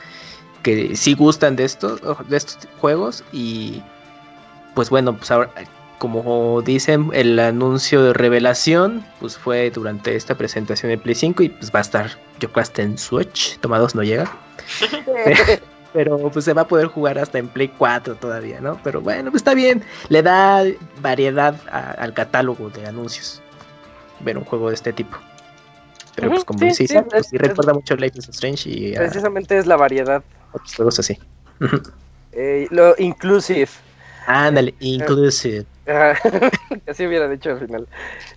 que sí gustan de estos, de estos juegos y pues bueno, pues ahora como dicen el anuncio de revelación pues fue durante esta presentación de Play 5 y pues va a estar yo creo hasta en Switch, tomados no llega. <laughs> <laughs> Pero pues se va a poder jugar hasta en Play 4 todavía, ¿no? Pero bueno, pues está bien. Le da variedad a- al catálogo de anuncios. Ver un juego de este tipo. Pero pues como sí, dice sí, pues, es- sí recuerda mucho Life is Strange y a Precisamente es la variedad. otros juegos así. <laughs> Eh, lo inclusive. Ándale, inclusive. <laughs> Así hubiera dicho al final.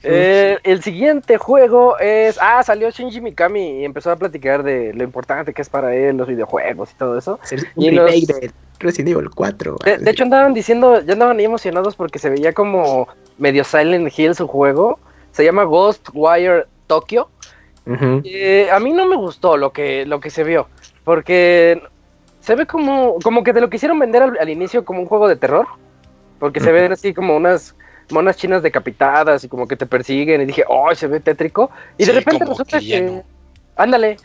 Eh, el siguiente juego es. Ah, salió Shinji Mikami y empezó a platicar de lo importante que es para él los videojuegos y todo eso. Un Y los- remake de Resident Evil 4. De, de hecho, andaban diciendo, ya andaban ahí emocionados porque se veía como medio Silent Hill su juego. Se llama Ghostwire Tokyo. Eh, a mí no me gustó lo que, lo que se vio. Porque se ve como, como que te lo quisieron vender al, al inicio como un juego de terror. Porque se ven así como unas monas chinas decapitadas y como que te persiguen. Y dije, oh, se ve tétrico. Y de repente resulta que ya que. no. Ándale.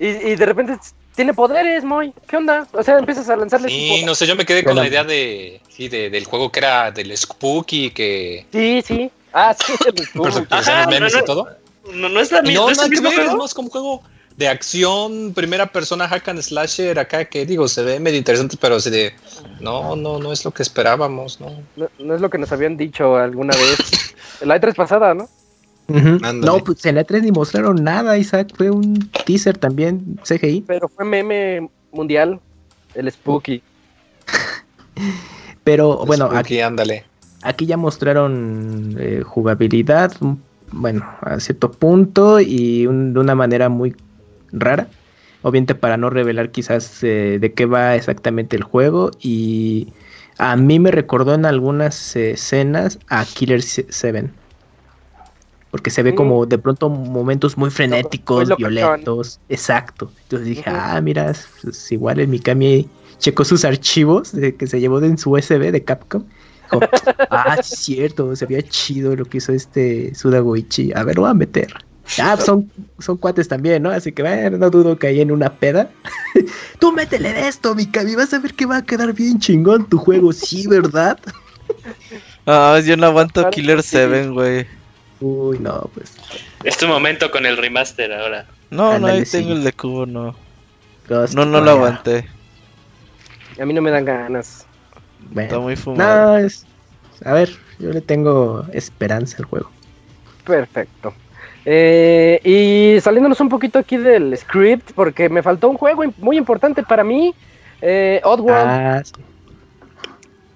Y, y de repente tiene poderes, Moy. ¿Qué onda? O sea, empiezas a lanzarle. Sí, no sé, yo me quedé con la idea de, sí, de- del juego que era del Spooky, que Sí, sí. Ah, sí, el <laughs> Spooky. Ajá, los memes no, no. y todo. No, no es la misma. no, ¿no es el mismo más como un juego de acción, primera persona, hack and slasher, acá que digo, se ve medio interesante, pero se de, no, no, no es lo que esperábamos, ¿no? No, no es lo que nos habían dicho alguna vez. <laughs> La E3 pasada, ¿no? No, pues en la 3 ni mostraron nada, Isaac. Fue un teaser también, CGI. Pero fue meme mundial. El Spooky. <laughs> Pero bueno, aquí, ándale. aquí ya mostraron eh, jugabilidad, bueno, a cierto punto y un- de una manera muy rara. Obviamente para no revelar quizás eh, de qué va exactamente el juego y a mí me recordó en algunas eh, escenas a Killer 7. Porque se ve como de pronto momentos muy frenéticos, violentos. Exacto. Entonces dije, ah, mira, es, es igual el Mikami checó sus archivos de, que se llevó en su USB de Capcom. Dijo, ah, cierto, se veía chido lo que hizo este Sudagoichi. A ver, lo voy a meter. Ah, son, son cuates también, ¿no? Así que bueno, no dudo que ahí en una peda. <laughs> Tú métele de esto, Mikami, vas a ver que va a quedar bien chingón tu juego, sí, ¿verdad? <laughs> Ah, yo no aguanto Claro Killer que sí. 7, güey. Uy, no, pues. Es tu momento con el remaster ahora. No, no, ahí sí. tengo el de cubo, no. Ghost No, no lo aguanté. A mí no me dan ganas. Bueno, Está muy fumado. No, es. A ver, yo le tengo esperanza al juego. Perfecto. Eh, y saliéndonos un poquito aquí del script, porque me faltó un juego muy importante para mí. Eh, Oddworld. Ah, sí.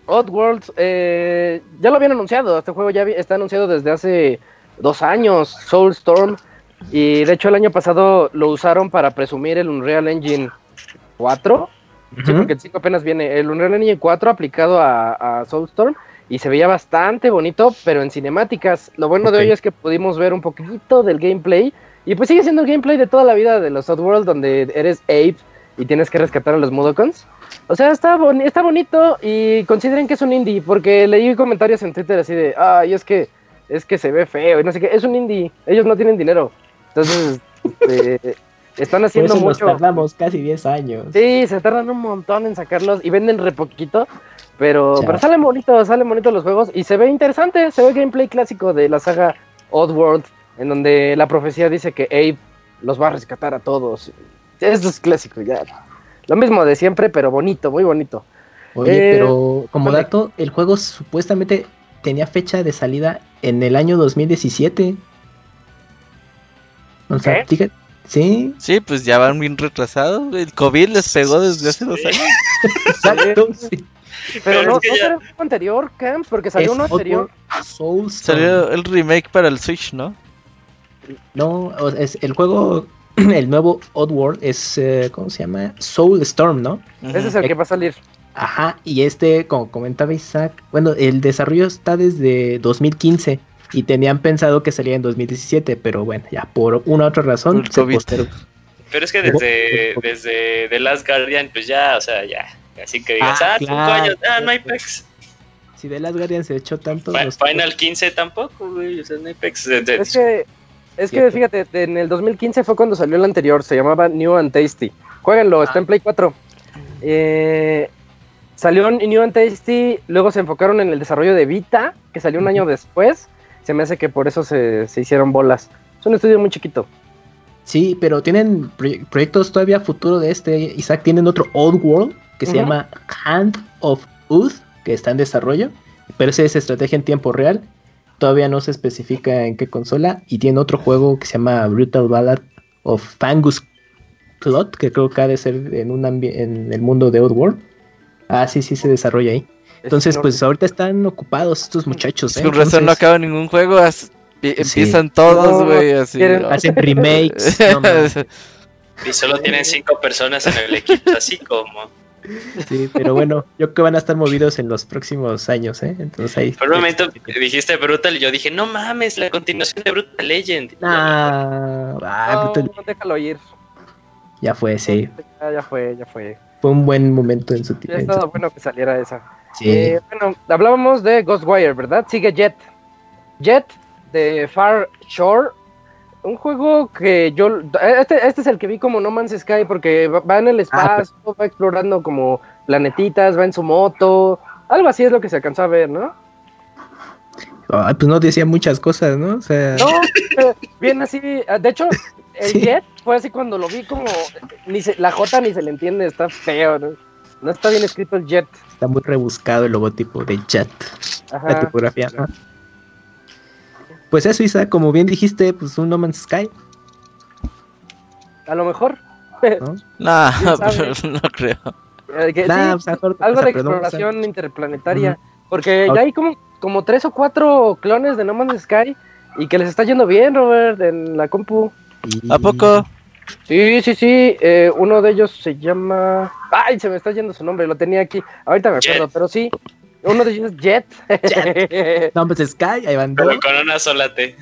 Oddworld, eh, ya lo habían anunciado. Este juego ya está anunciado desde hace dos años. Soulstorm. Y de hecho el año pasado lo usaron para presumir el Unreal Engine 4. Sí, porque el 5 apenas viene. El Unreal Engine 4 aplicado a, a Soulstorm y se veía bastante bonito, pero en cinemáticas. Lo bueno Ok. de hoy es que pudimos ver un poquito del gameplay. Y pues sigue siendo el gameplay de toda la vida de los Oddworld, donde eres Ape y tienes que rescatar a los Mudokons. O sea, está, boni- está bonito y consideren que es un indie, porque leí comentarios en Twitter así de, ay, es que, es que se ve feo y no sé qué. Es un indie, ellos no tienen dinero. Entonces, este, <laughs> están Por haciendo eso nos mucho. tardamos casi 10 años. Sí, se tardan un montón en sacarlos y venden re poquito. Pero, pero salen bonitos, salen bonitos los juegos y se ve interesante. Se ve gameplay clásico de la saga Oddworld, en donde la profecía dice que Abe los va a rescatar a todos. Eso es clásico, ya. Lo mismo de siempre, pero bonito, muy bonito. Oye, Eh, pero como dato, el juego supuestamente tenía fecha de salida en el año 2017. O sea, fíjate- sí, Sí, pues ya van bien retrasados. El COVID les pegó desde hace dos años. exacto. <laughs> sí. Pero, Pero no, es que ¿no ya- será el juego anterior, Camp, porque salió Es uno anterior. Salió el remake para el Switch, ¿no? No, es el juego, <clears throat> el nuevo Oddworld es, eh, ¿cómo se llama? Soulstorm, ¿no? Ese es el que va a salir. Ajá, y este, como comentaba Isaac, bueno, el desarrollo está desde 2015 y tenían pensado que salía en 2017, pero bueno, ya por una u otra razón se COVID. postergó. Pero es que desde, desde The Last Guardian, pues ya, o sea, ya. Así que digas, Ah, ah, cinco años, ah, no hay pex. Si de las Guardian se echó tanto. Final 15 tampoco, güey, o sea, no hay pex. Es que, es que fíjate, en el 2015 fue cuando salió el anterior, se llamaba New and Tasty. Jueguenlo, está en Play 4. Eh, salió en New and Tasty, luego se enfocaron en el desarrollo de Vita, que salió un año después. Se me hace que por eso se, se hicieron bolas. Es un estudio muy chiquito. Sí, pero tienen proye- proyectos todavía futuro de este. Isaac tienen otro Oddworld que se llama Hand of Oath, que está en desarrollo, pero ese es estrategia en tiempo real. Todavía no se especifica en qué consola. Y tiene otro juego que se llama Brutal Ballad of Fangus Plot, que creo que ha de ser en, un en el mundo de Oddworld. Ah, sí, sí se desarrolla ahí. Entonces, pues ahorita están ocupados estos muchachos. ¿eh? Con razón no acaba ningún juego. as- pi- Sí. Empiezan todos, No, güey, así. quieren- Hacen remakes. <laughs> no mames. Y solo tienen cinco personas en el equipo, así como. Sí, pero bueno, yo creo que van a estar movidos en los próximos años, ¿eh? Entonces ahí. Por un momento dijiste Brutal y yo dije, no mames, la continuación de Brutal Legend. Ah, ah, no, brutal. déjalo ir. Ya fue, sí. Ya, ya fue, ya fue. Fue un buen momento en su Ya tiempo. estaba bueno que saliera esa. Sí. Eh, bueno, hablábamos de Ghostwire, ¿verdad? Sigue Jet. Jet de Far Shore. Un juego que yo. Este, este es el que vi como No Man's Sky porque va, en el espacio, va explorando como planetitas, va en su moto. Algo así es lo que se alcanzó a ver, ¿no? Pues no decía muchas cosas, ¿no? O sea, No, <laughs> eh, bien así. ah, De hecho, el Sí. Jet fue así cuando lo vi como. Ni se- la J ni se le entiende, está feo, ¿no? No está bien escrito el Jet. está muy rebuscado el logotipo de Jet, la Ajá. tipografía. ajá. Pues eso, Isa, como bien dijiste, pues un No Man's Sky, A lo mejor. ¿no? <laughs> Nah, <laughs> pero no creo. eh, que Nah, sí, pues, a lo mejor algo de exploración interplanetaria. Porque ya hay como, como tres o cuatro clones de No Man's Sky y que les está yendo bien, Robert, en la compu. y- ¿A poco? Sí, sí, sí. eh, uno de ellos se llama. Ay, se me está yendo su nombre, lo tenía aquí. Ahorita me acuerdo, Jet. pero sí. Uno de ellos es Jet. <laughs> No Man's Sky, ahí van dos. Pero con una sola T.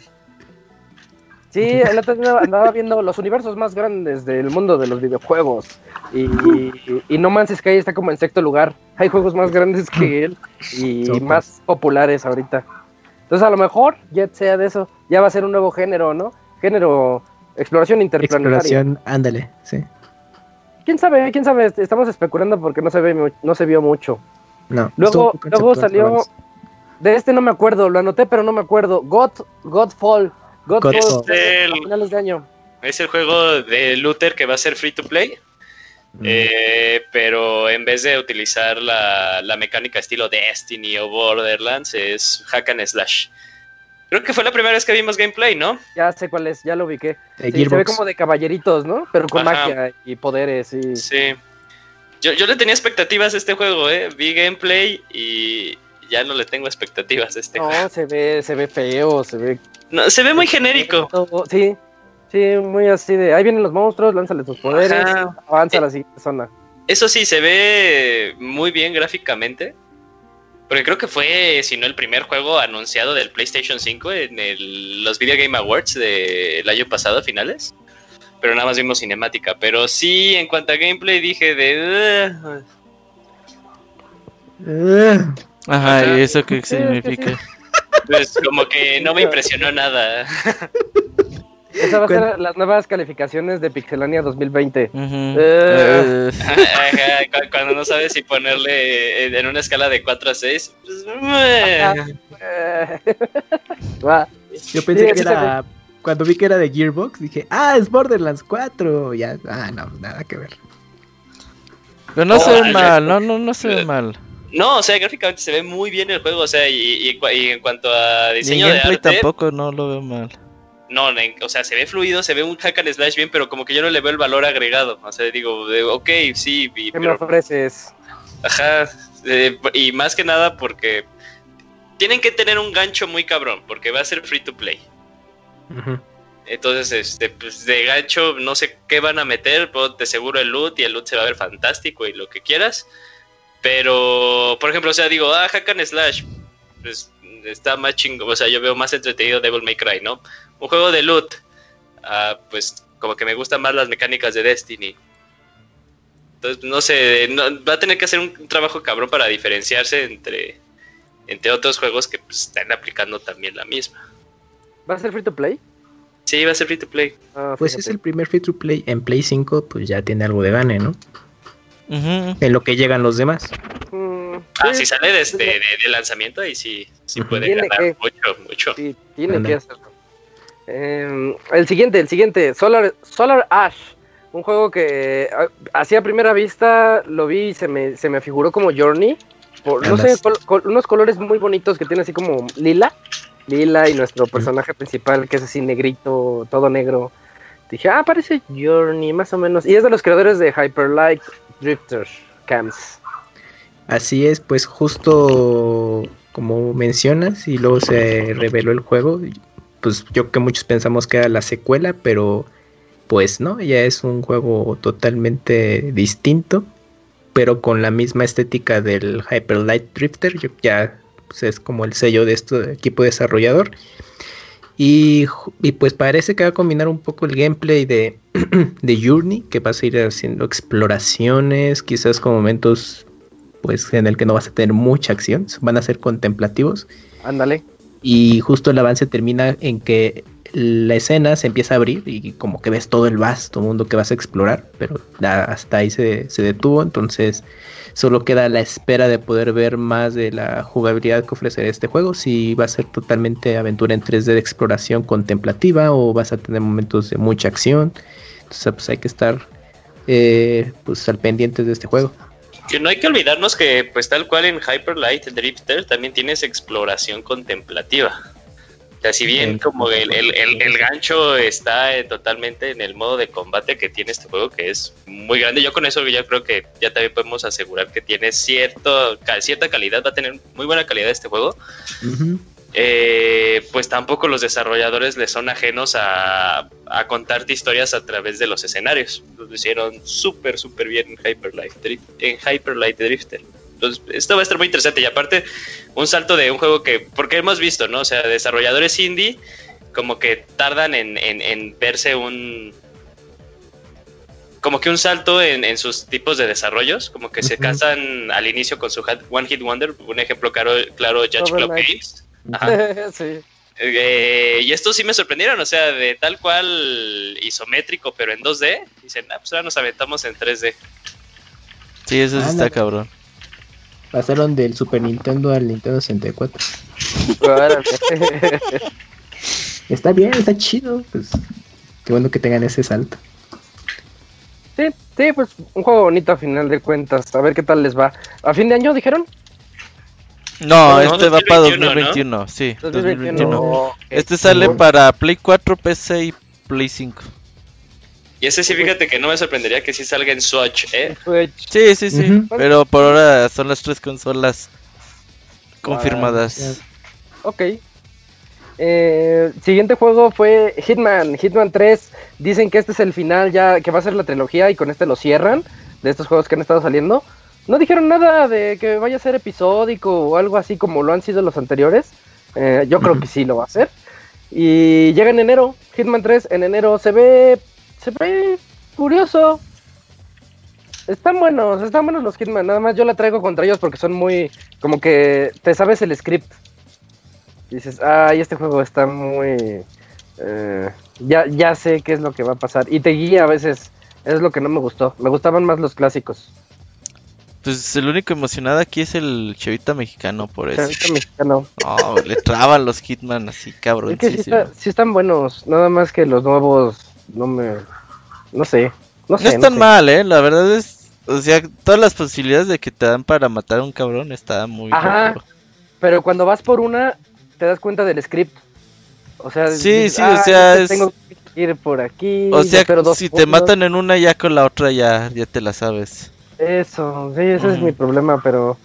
Sí, el otro día andaba viendo los universos más grandes del mundo de los videojuegos. Y, y No Man's Sky está como en sexto lugar. Hay juegos más grandes que él y Sopa. más populares ahorita. Entonces, a lo mejor Jet sea de eso. Ya va a ser un nuevo género, ¿no? Género exploración interplanetaria. Exploración, ándale, sí. ¿Quién sabe? ¿Quién sabe? Estamos especulando porque no se, ve, no se vio mucho. No. Luego, luego salió. De este no me acuerdo, lo anoté, pero no me acuerdo. God, Godfall. Godfall fue El- a finales de año. Es el juego de Luther que va a ser free to play. Mm. Eh, pero en vez de utilizar la, la mecánica estilo Destiny o Borderlands, es hack and slash. Creo que fue la primera vez que vimos gameplay, ¿no? Ya sé cuál es, ya lo ubiqué. Sí, se ve como de caballeritos, ¿no? Pero con Ajá. magia y poderes y... Sí. Yo, yo le tenía expectativas a este juego, ¿eh? Vi gameplay y ya no le tengo expectativas a este juego. No, se ve, se ve feo, se ve... No, se ve muy genérico. Sí, Sí, muy así de, ahí vienen los monstruos, lánzale tus poderes, Ajá. avanza a Eh, la siguiente zona. Eso sí, se ve muy bien gráficamente. Porque creo que fue, si no el primer juego anunciado del PlayStation 5 en el- los Video Game Awards del año pasado, finales. Pero nada más vimos cinemática. Pero sí, en cuanto a gameplay, dije de. Ajá. ¿y eso qué significa? Pues como que no me impresionó nada. <laughs> Esa va a ser las nuevas calificaciones de Pixelania 2020. Ujú. Eh. Eh, Ajá, cu- Cuando no sabes si ponerle en una escala de 4 a 6. Pues. Eh, <laughs> va. Yo pensé Sí, que era. Cuando vi que era de Gearbox, dije, ah, es Borderlands 4. Ya, ah, no, nada que ver. Pero no Oh, se ve al- mal, no, no, no se ve mal. No, o sea, gráficamente se ve muy bien el juego. O sea, y, y- y en cuanto a Y en diseño de arte. tampoco no lo veo mal. No, o sea, se ve fluido, se ve un hack and slash bien, pero como que yo no le veo el valor agregado. O sea, digo, de, ok, sí, y- ¿Qué me pero, ofreces? ajá, eh, y más que nada porque tienen que tener un gancho muy cabrón, porque va a ser free to play. Entonces, este, pues de gancho, no sé qué van a meter, pero te seguro el loot y el loot se va a ver fantástico y lo que quieras. Pero, por ejemplo, o sea, digo, ah, hack and slash, pues está más chingo, o sea, yo veo más entretenido Devil May Cry, ¿no? Un juego de loot, ah, pues como que me gustan más las mecánicas de Destiny. Entonces, no sé, no- va a tener que hacer un trabajo cabrón para diferenciarse entre, entre otros juegos que pues, están aplicando también la misma. ¿Va a ser free to play? Sí, va a ser free to play. Ah, Pues es el primer free to play en Play 5, pues ya tiene algo de gane, ¿no? En lo que llegan los demás. Mm, Ah, sí, si sale de, este, de, de lanzamiento, ahí sí, sí puede Tiene ganar que. mucho, mucho. Sí, tiene Anda. que hacerlo. Eh, el siguiente, el siguiente, Solar, Solar Ash. Un juego que así a primera vista lo vi y se me, se me figuró como Journey. Por, no sé, Andas. col- col- unos colores muy bonitos que tiene así como lila. Lila y nuestro personaje principal que es así negrito, todo negro. Dije, ah, parece Journey, más o menos. Y es de los creadores de Hyper Light Drifter Camps. Así es, pues justo como mencionas y luego se reveló el juego, pues yo que muchos pensamos que era la secuela, pero pues no, ya es un juego totalmente distinto, pero con la misma estética del Hyper Light Drifter, ya pues, es como el sello de este equipo desarrollador. Y pues parece que va a combinar un poco el gameplay de, <clears throat> de Journey, que vas a ir haciendo exploraciones, quizás con momentos pues en el que no vas a tener mucha acción, van a ser contemplativos Ándale. Y justo el avance termina en que la escena se empieza a abrir y como que ves todo el vasto mundo que vas a explorar, pero hasta ahí se, se detuvo, entonces solo queda la espera de poder ver más de la jugabilidad que ofrecerá este juego, si va a ser totalmente aventura en 3D de exploración contemplativa o vas a tener momentos de mucha acción, entonces pues hay que estar eh, pues al pendiente de este juego. Que no hay que olvidarnos que, pues tal cual en Hyper Light Drifter también tienes exploración contemplativa. O sea, si bien como el, el- el- el gancho está eh, totalmente en el modo de combate que tiene este juego, que es muy grande, yo con eso ya creo que ya también podemos asegurar que tiene cierto, cierta calidad, va a tener muy buena calidad este juego. Eh, pues tampoco los desarrolladores le son ajenos a, a contarte historias a través de los escenarios. Lo hicieron súper, súper bien en Hyper Light, Drift, en Hyper Light Drifter. Entonces, esto va a estar muy interesante. Y aparte, un salto de un juego que, porque hemos visto, ¿no? O sea, desarrolladores indie como que tardan en, en- en verse un... Como que un salto en, en sus tipos de desarrollos, como que se casan al inicio con su One Hit Wonder, un ejemplo claro, claro Judge Club. Games. Ajá. <laughs> sí. Eh, y estos sí me sorprendieron, o sea, de tal cual isométrico, pero en 2D. Dicen, ah, pues ahora nos aventamos en 3D. Sí, eso sí está cabrón. Pasaron del Super Nintendo al Nintendo 64. Órale. <laughs> Está bien, está chido. Pues qué bueno que tengan ese salto. Sí, sí, pues un juego bonito a final de cuentas. A ver qué tal les va. ¿A fin de año dijeron? No, No, este va para 2021, 2021, sí, 2021. 2021. Ok. Este sale Bueno. para Play 4, PC y Play 5. Y ese sí, fíjate que no me sorprendería que sí salga en Swatch, ¿eh? Switch. Sí, sí, sí. Ujú. Pero por ahora son las tres consolas confirmadas. Ok. Eh, siguiente juego fue Hitman, Hitman 3. Dicen que este es el final ya, que va a ser la trilogía y con este lo cierran de estos juegos que han estado saliendo. No dijeron nada de que vaya a ser episódico o algo así como lo han sido los anteriores. Eh, yo creo que sí lo va a ser. Y llega en enero, Hitman 3 en enero. Se ve, se ve curioso. Están buenos, están buenos los Hitman. Nada más yo la traigo contra ellos porque son muy, como que te sabes el script. Dices, ay, este juego está muy... eh, ya, ya sé qué es lo que va a pasar. Y te guía a veces. Es lo que no me gustó. Me gustaban más los clásicos. Pues el único emocionado aquí es el chavita mexicano, por eso. Ahorita mexicano. No, le traban los Hitman así, cabrón. Es que sí, está- sí están buenos. Nada más que los nuevos no me... No sé. No están sé. mal, eh. La verdad es. O sea, todas las posibilidades de que te dan para matar a un cabrón está muy. Ajá. loco. Pero cuando vas por una, te das cuenta del script. O sea, Sí, dices, sí, o "Ah, sea, este es- tengo que ir por aquí. O sea, si te segundos". matan en una, ya con la otra ya, ya te la sabes. Eso, sí, ese es mi problema, pero...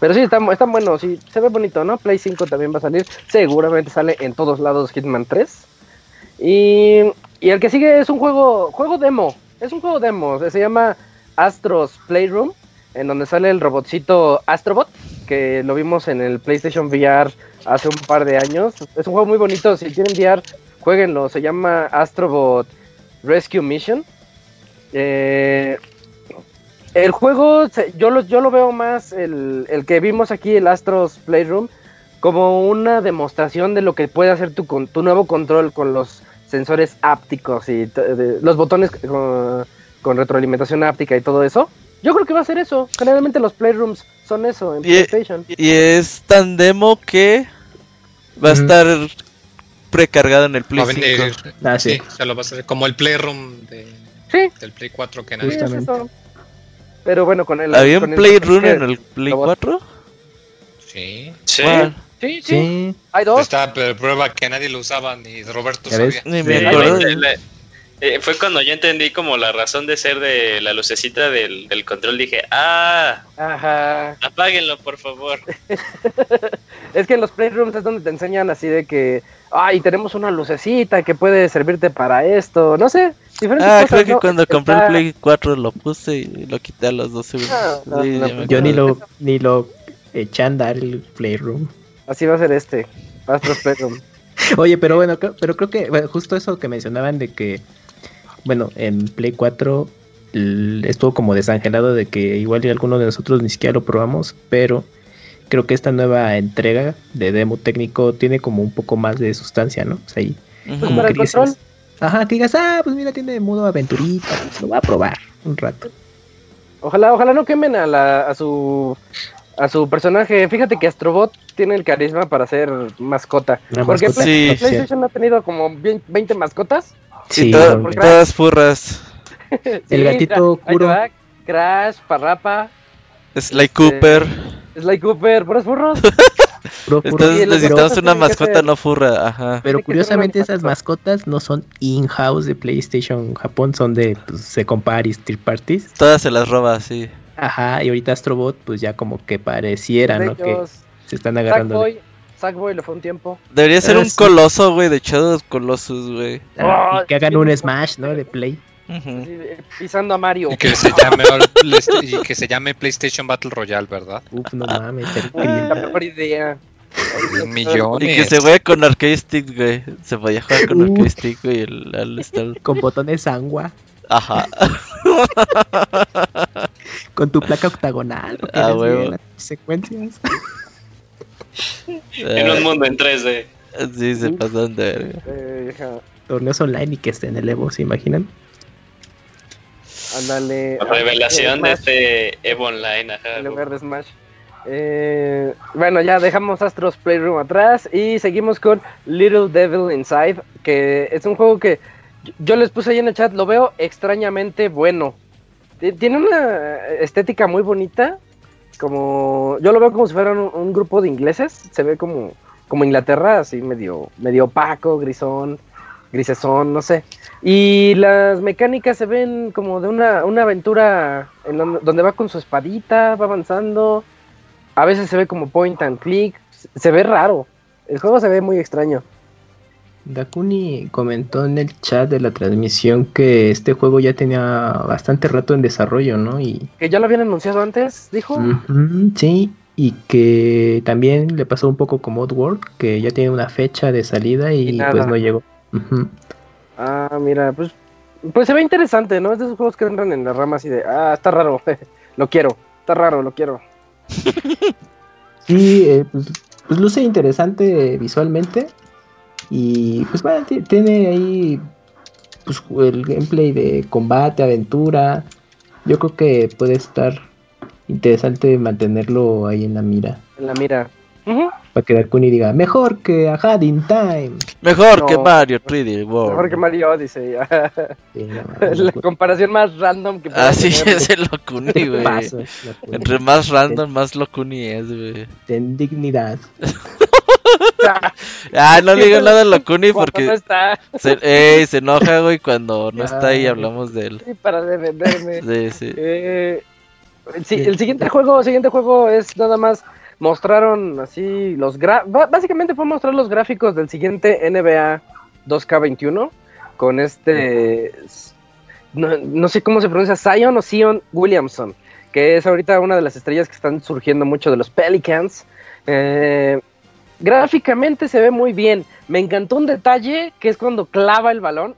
Pero sí, están, están buenos, sí, se ve bonito, ¿no? Play 5 también va a salir, seguramente sale en todos lados Hitman 3. Y, y el que sigue es un juego, juego demo, es un juego demo, se llama Astros Playroom, en donde sale el robotcito Astrobot, que lo vimos en el PlayStation VR hace un par de años. Es un juego muy bonito, si tienen VR, jueguenlo, se llama Astrobot Rescue Mission. Eh, el juego, se- yo lo, yo lo veo más, el, el que vimos aquí, el Astros Playroom, como una demostración de lo que puede hacer tu, con, tu nuevo control con los sensores ápticos y de- los botones con, con retroalimentación áptica y todo eso. Yo creo que va a ser eso. Generalmente los Playrooms son eso en Y- PlayStation. Y es tan demo que va a estar precargado en el Play Va a venir, 5. Ah, sí. sí, lo va a hacer como el Playroom de, Sí, del Play 4 que sí, nadie. es Justamente. eso. Pero bueno, con el... ¿Había un el- Playroom en el Play robot. 4? Sí. Sí. ¿Cuál? Sí, sí, Sí. hay dos. Esta prueba que nadie lo usaba ni Roberto sabía. Ni me Sí. acuerdo. La- la- eh, fue cuando yo entendí como la razón de ser de la lucecita del, del control. Dije, ah, Ajá. apáguenlo por favor. <laughs> Es que en los playrooms es donde te enseñan así de que, ay, tenemos una lucecita que puede servirte para esto, no sé, diferentes Ah, cosas. creo que ¿no? cuando compré el Play 4 lo puse y lo quité a los dos segundos. Ah, no, Sí, no, ya me pues Yo ni lo, ni lo eché a andar el Playroom. Así va a ser este, Astros Playroom. <laughs> Oye, pero bueno, creo- pero creo que bueno, justo eso que mencionaban de que, bueno, en Play 4 l- estuvo como desangelado de que igual y alguno de nosotros ni siquiera lo probamos, pero creo que esta nueva entrega de demo técnico tiene como un poco más de sustancia, ¿no? O sea, ahí Ujú. Pues como para que el control. dices, ajá, que digas, ah, pues mira, tiene modo aventurita, pues lo voy a probar un rato. Ojalá, ojalá no quemen a la, a su a su personaje. Fíjate que Astrobot tiene el carisma para ser mascota. Una Porque mascota Play- Sí. PlayStation ha tenido como 20 mascotas. Sí, todas furras. <laughs> El Sí, gatito Kuro. Crash, Parrapa, Sly Este, Cooper. Sly Cooper, puros puro. <laughs> Entonces necesitamos una mascota ser- no furra. Ajá. Pero que ser curiosamente esas mascota. mascotas no son in-house de PlayStation Japón, son de pues, Second Parties, Third Parties. Todas se las roba, sí. Ajá, y ahorita Astrobot pues ya como que pareciera, ¿no? Que se están agarrando de- Sackboy, Sackboy le fue un tiempo. Debería ser un coloso, güey, de Shadow of Colossus, güey. Ah, y que hagan un. Smash, ¿no? De Play. Pisando a Mario. Y que se llame ahora Playsta- y que se llame PlayStation Battle Royale, ¿verdad? Uf, no mames, sería La mejor idea. Millón. Y que se vaya con arcade stick, güey. Se vaya a jugar con Uh. arcade stick, güey. el- estar- <laughs> Con botones sangua, Ajá. <laughs> con tu placa octagonal. Ah, las secuencias. <laughs> En un mundo en 3D. Sí, se pasan de verga. Eh, Torneos online y que esté en el Evo, ¿se imaginan? Ándale. Revelación de Eh, este Evo Online. Ajá. en lugar de Smash. Eh, bueno, ya dejamos Astros Playroom atrás y seguimos con Little Devil Inside, que es un juego que yo- les puse ahí en el chat, lo veo extrañamente bueno. Ti- Tiene una estética muy bonita, como yo lo veo como si fueran un, un grupo de ingleses, se ve como como Inglaterra, así medio medio opaco, grisón, grisesón, no sé. Y las mecánicas se ven como de una, una aventura en donde, donde va con su espadita, va avanzando. A veces se ve como point and click. Se ve raro. El juego se ve muy extraño. Dakuni comentó en el chat de la transmisión que este juego ya tenía bastante rato en desarrollo, ¿no? Y Que ya lo habían anunciado antes, dijo. Sí, y que también le pasó un poco como Oddworld, que ya tiene una fecha de salida y, Y pues no llegó. Ah, mira, pues, pues se ve interesante, ¿no? Es de esos juegos que entran en la rama así de, ah, está raro, <laughs> lo quiero, está raro, lo quiero. <laughs> Sí, eh, pues, pues luce interesante visualmente y pues bueno, ti- tiene ahí pues el gameplay de combate, aventura. Yo creo que puede estar interesante mantenerlo ahí en la mira. En la mira. Para que Dakuni diga, mejor que a Had in Time. Mejor No. que Mario 3D World. Mejor que Mario Odyssey. Sí, no, <laughs> no, la no, comparación más random que Así tener. es el Locuni, <laughs> ¿qué güey. Entre más random, más Locuni es, güey. Ten dignidad. <laughs> Ah, no le digo nada a Locuni porque no está, se, ey, se enoja, güey, cuando no está ahí Ya. hablamos de él. sí, para defenderme. Sí, sí. Eh, sí, el siguiente juego, el siguiente juego es nada más mostraron así los básicamente fue mostrar los gráficos del siguiente NBA 2K21 con este no, no sé cómo se pronuncia Zion o Zion Williamson, que es ahorita una de las estrellas que están surgiendo mucho de los Pelicans. Eh, gráficamente se ve muy bien. Me encantó un detalle que es cuando clava el balón,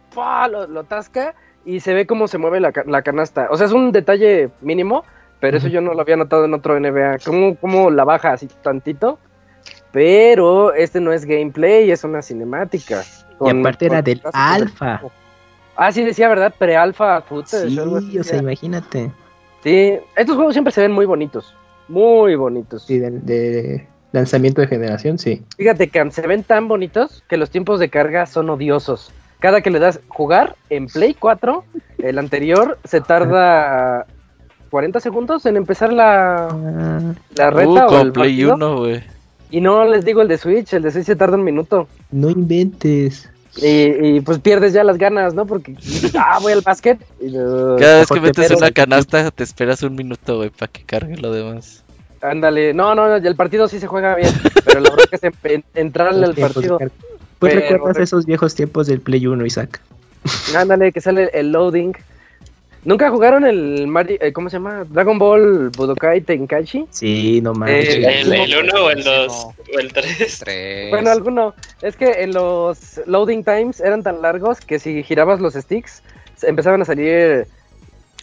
lo, tasca y se ve cómo se mueve la, la canasta. O sea, es un detalle mínimo, pero eso yo no lo había notado en otro NBA. Como, como la baja así tantito. Pero este no es gameplay, es una cinemática. Y aparte era del alfa. Ah, sí, decía, ¿verdad? Footage. Sí, o sea, imagínate. Sí, estos juegos siempre se ven muy bonitos. Muy bonitos. Sí, de, de lanzamiento de generación, sí. Fíjate que se ven tan bonitos que los tiempos de carga son odiosos. Cada que le das jugar en Play 4, el anterior se tarda 40 segundos en empezar la, Ah, la Uh, reta o con el Play partido. 1, güey. Y no les digo el de Switch, el de Switch se tarda un minuto. no inventes. Y, y, pues pierdes ya las ganas, ¿no? Porque, ah, voy al básquet. y, uh, Cada vez que te metes una el- canasta, te esperas un minuto, güey, para que cargue lo demás. ándale, no, no, no, el partido sí se juega bien, <laughs> pero la verdad que es en- entrarle al de partido. Pues Pero- recuerdas esos viejos tiempos del Play 1, Isaac. <laughs> Ándale, que sale el loading. ¿Nunca jugaron el Mario, eh, ¿cómo se llama? Dragon Ball Budokai Tenkaichi? Sí, no manches. Eh, El, el 1 o el 2 No. o el 3. Tres. Bueno, alguno. Es que en los loading times eran tan largos que si girabas los sticks empezaban a salir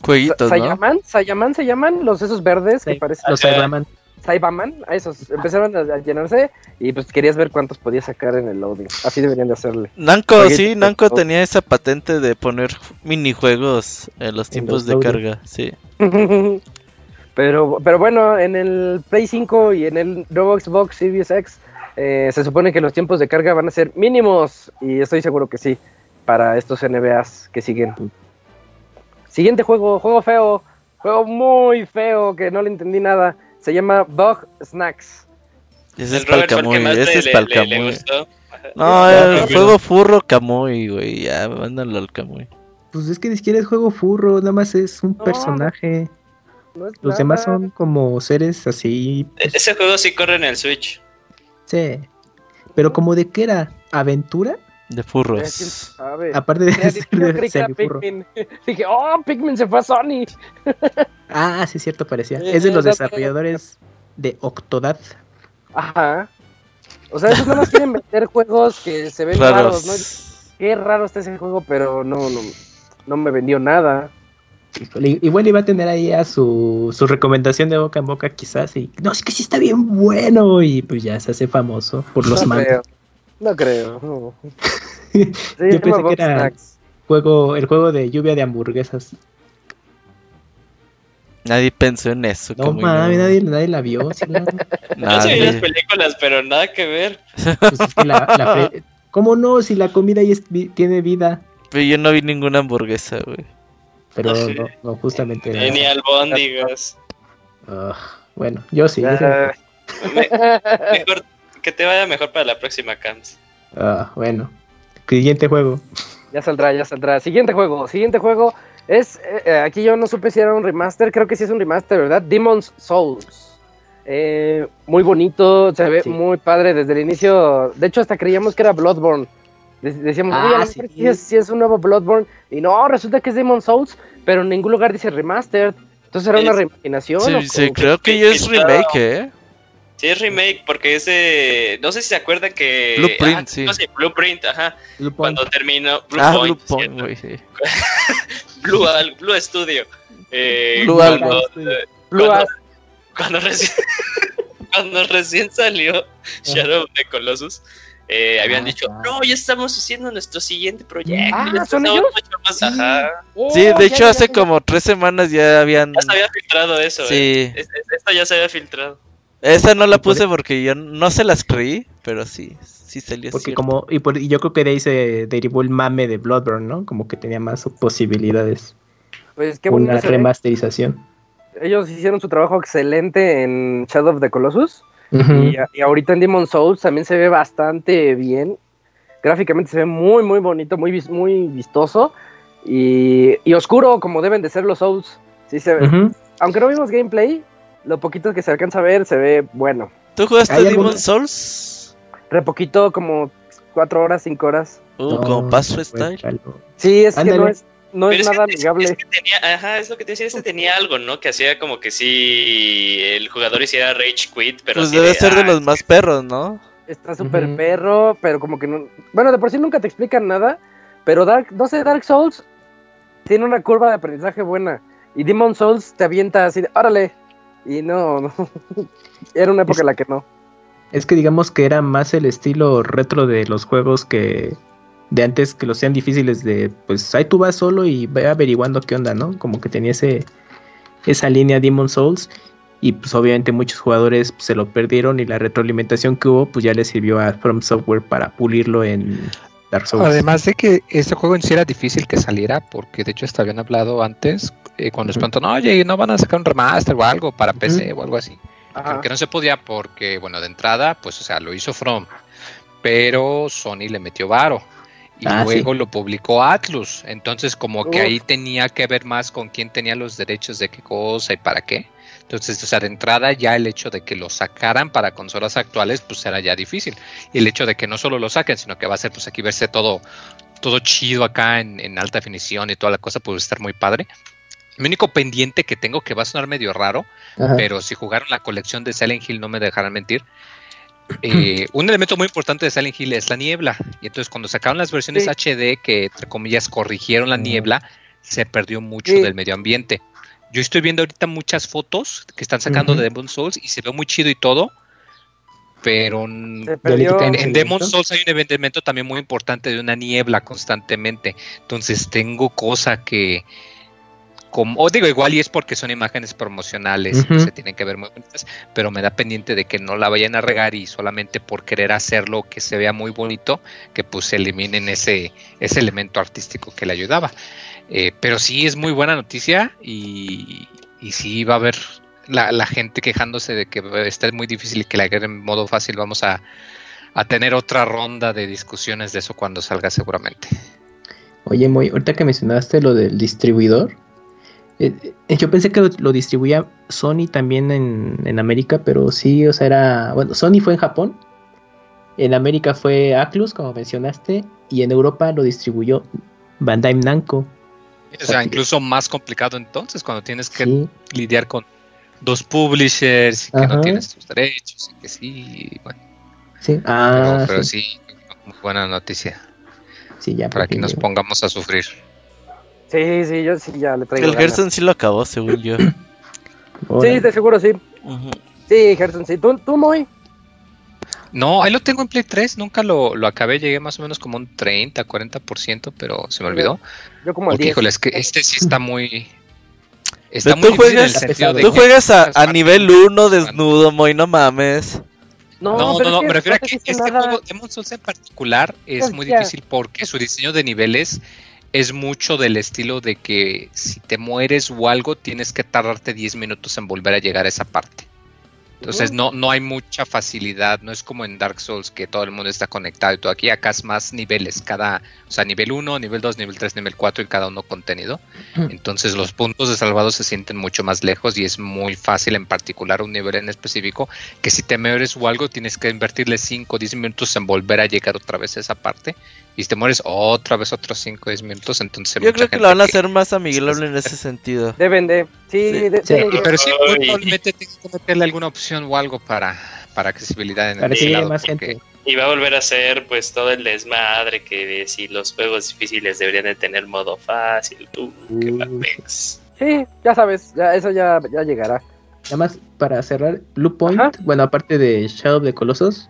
Jueguitos, ¿no? Saiyaman, Saiyaman se llaman, los esos verdes que parecen Los Ajá. Cyberman. A esos empezaron a, a llenarse y pues querías ver cuántos podías sacar en el loading. Así deberían de hacerle. Namco, Jueguitos sí, de Namco todo. tenía esa patente de poner minijuegos en los En tiempos los de loading. carga, sí. <laughs> pero, pero bueno, en el Play 5 y en el nuevo Xbox Series X eh, se supone que los tiempos de carga van a ser mínimos y estoy seguro que sí para estos NBAs que siguen. Siguiente juego, juego feo, juego muy feo que no le entendí nada. Se llama Bug Snacks. Ese es para Camuy, ese es para Camuy. No, el juego furro Camuy, güey, ya, mándalo al Camuy. Pues es que ni siquiera es juego furro, nada más es un No, personaje. No es Los nada. demás son como seres así. E- Ese juego sí corre en el Switch. Sí. Pero como de qué era? ¿Aventura? De quién furros. sabe. Aparte de <laughs> ser de semifurro. <laughs> Dije, oh, Pikmin se fue a Sony. <laughs> Ah, sí, es cierto, parecía. Es de los desarrolladores de Octodad. Ajá. O sea, ellos nada más quieren meter juegos que se ven raros, ¿no? Qué raro está ese juego, pero no, no, no me vendió nada. Híjole, Igual iba a tener ahí a su, su recomendación de boca en boca, quizás. Y no, es que sí está bien bueno. Y pues ya se hace famoso por los no. No creo. no. <laughs> Yo Sí, se pensé que era Snacks. juego, el juego de lluvia de hamburguesas. Nadie pensó en eso, No mames, nadie, nadie la vio. sí, <laughs> No sé Nadie. las películas, pero nada que ver. pues es que la- la <laughs> ¿Cómo no? Si la comida ahí es vi- tiene vida. Pero yo no vi ninguna hamburguesa, güey. Pero Sí. no, no, justamente. Eh, Ni albóndigas. Ah, bueno, yo sí. yo sí. Ah, Me- mejor, que te vaya mejor para la próxima, Cams. Ah, bueno. Siguiente juego. ya saldrá, ya saldrá. Siguiente juego, siguiente juego es, eh, eh, aquí yo no supe si era un remaster, creo que sí es un remaster, ¿verdad? Demon's Souls. Eh, muy bonito, se ve Sí. muy padre desde el inicio. De hecho, hasta creíamos que era Bloodborne. De- Decíamos, Ah, oye, sí. es, sí es un nuevo Bloodborne. Y no, resulta que es Demon Souls, pero en ningún lugar dice remastered. Entonces era una reimaginación. Sí, o sí, como- creo que ya es remake, ¿eh? Sí, es remake porque es de. No sé si se acuerdan que. Blueprint, ah, sí. No sé, Blueprint, ajá. Blue. Cuando terminó. Blue ah, Point, Blue güey, sí. <laughs> Blue, al- Blue Studio. Eh, Blue cuando, Algo. eh, Blue cuando- cuando recién, <laughs> cuando recién salió Shadow of the Colossus, eh, habían Ah, dicho, no, ya estamos haciendo nuestro siguiente proyecto. Ah, ya ¿son ellos? más- Sí. Ajá. Oh, Sí, de ya, hecho ya, hace ya. como tres semanas ya habían... Ya se había filtrado eso. eh. Sí, es- esto ya se había filtrado. Esa no la puse porque yo no se las creí, pero sí, sí salió Porque cierto. como, y, por- y yo creo que de ahí se derivó el mame de Bloodborne, ¿no? Como que tenía más posibilidades. Pues qué bonito una remasterización. Ellos hicieron su trabajo excelente en Shadow of the Colossus. Y, y ahorita en Demon Souls también se ve bastante bien. Gráficamente se ve muy, muy bonito, muy, muy vistoso. Y, y oscuro, como deben de ser los Souls. Sí se ve. Aunque no vimos gameplay, lo poquito que se alcanza a ver se ve bueno. ¿Tú jugaste ¿Hay Demon Souls? Re poquito, como cuatro horas, cinco horas. Uh, No, como Pass pues, Style. algo. Sí, es que no es, no es nada que- amigable. es que tenía, ajá, es lo que te decía, este tenía algo, ¿no? Que hacía como que sí el jugador hiciera rage quit, pero Pues debe ser de ah, los más perros, ¿no? Está súper perro, pero como que no. Bueno, de por sí nunca te explican nada. Pero Dark, no sé, Dark Souls tiene una curva de aprendizaje buena. Y Demon Souls te avienta así de, órale. Y no, no. <laughs> Era una época Es- en la que no. Es que digamos que era más el estilo retro de los juegos que de antes que los sean difíciles de pues ahí tú vas solo y ve averiguando qué onda, ¿no? Como que tenía ese esa línea Demon Souls y pues obviamente muchos jugadores pues, se lo perdieron y la retroalimentación que hubo pues ya le sirvió a From Software para pulirlo en Dark Souls. Además de que este juego en sí era difícil que saliera, porque de hecho hasta habían hablado antes, eh, cuando les preguntan, oye, ¿no van a sacar un remaster o algo para PC o algo así? Ajá. Porque no se podía porque, bueno, de entrada, pues, o sea, lo hizo From, pero Sony le metió varo. Y Ah, luego sí. lo publicó Atlus. Entonces, como que ahí tenía que ver más con quién tenía los derechos de qué cosa y para qué. Entonces, o sea, de entrada ya el hecho de que lo sacaran para consolas actuales, pues era ya difícil. Y el hecho de que no solo lo saquen, sino que va a ser, pues aquí verse todo, todo chido acá en, en alta definición y toda la cosa, pues estar muy padre. Mi único pendiente que tengo, que va a sonar medio raro, Ajá. pero si jugaron la colección de Silent Hill no me dejarán mentir. eh, <clears throat> un elemento muy importante de Silent Hill es la niebla. Y entonces cuando sacaron las versiones Sí. HD que entre comillas corrigieron la Mm. niebla, se perdió mucho Sí. del medio ambiente. Yo estoy viendo ahorita muchas fotos que están sacando Ujú. de Demon Souls y se ve muy chido y todo. Pero en, en. Souls hay un elemento también muy importante de una niebla constantemente. Entonces tengo cosa que, como, o digo, igual y es porque son imágenes promocionales y se tienen que ver muy bonitas, pero me da pendiente de que no la vayan a regar y solamente por querer hacerlo que se vea muy bonito, que pues eliminen ese, ese elemento artístico que le ayudaba. Eh, pero sí es muy buena noticia y, y sí va a haber la, la gente quejándose de que está muy difícil y que la agreguen en modo fácil. Vamos a, a tener otra ronda de discusiones de eso cuando salga seguramente. Oye, Moy, ahorita que mencionaste lo del distribuidor, eh, eh, yo pensé que lo, lo distribuía Sony también en, en América, pero sí, o sea, era. Bueno, Sony fue en Japón, en América fue Atlus, como mencionaste, y en Europa lo distribuyó Bandai Namco. O sea, incluso más complicado entonces cuando tienes que Sí, lidiar con dos publishers y que Ajá. no tienes tus derechos y que sí, bueno, sí. pero, Ah, pero sí, sí, muy buena noticia sí, ya. para que nos pongamos a sufrir. Sí, sí, yo sí ya le traigo. El ganas. Gerson sí lo acabó, según yo. Sí, de seguro sí. Sí, Gerson, sí. ¿Tú, tú Moy? No, ahí lo tengo en Play 3, nunca lo, lo acabé, llegué más o menos como un 30, 40%, pero se me olvidó. Yo como al Porque, 10. híjole, es que este sí está muy... Está muy tú difícil en el juegas- sentido de Tú juegas a, nivel 1 desnudo, Moy, no mames. No, no, pero no, es que me refiero a no que este nada- juego, Demon Souls en particular, es muy difícil porque su diseño de niveles es mucho del estilo de que si te mueres o algo, tienes que tardarte 10 minutos en volver a llegar a esa parte. Entonces no, no hay mucha facilidad, no es como en Dark Souls que todo el mundo está conectado y todo. Aquí acá es más niveles, cada, o sea, nivel 1, nivel 2, nivel 3, nivel 4 y cada uno contenido. Entonces los puntos de salvado se sienten mucho más lejos y es muy fácil en particular un nivel en específico que si te mueres o algo tienes que invertirle 5 o 10 minutos en volver a llegar otra vez a esa parte y si te mueres otra vez otros 5 o 10 minutos, entonces Yo mucha creo que lo van a hacer más amigable <laughs> en ese sentido. Deben de. Sí, Sí. de- Sí. deben de- Pero sí, Ay. probablemente tengas que meterle alguna opción o algo para, para accesibilidad en Para el que lado, más porque- gente. Y va a volver a ser pues todo el desmadre que de si los juegos difíciles deberían de tener modo fácil. Uh, qué Uh. mames. Sí, ya sabes, ya, eso ya, ya llegará. Nada más para cerrar, Blue Point, Ajá. bueno, aparte de Shadow of the Colossus,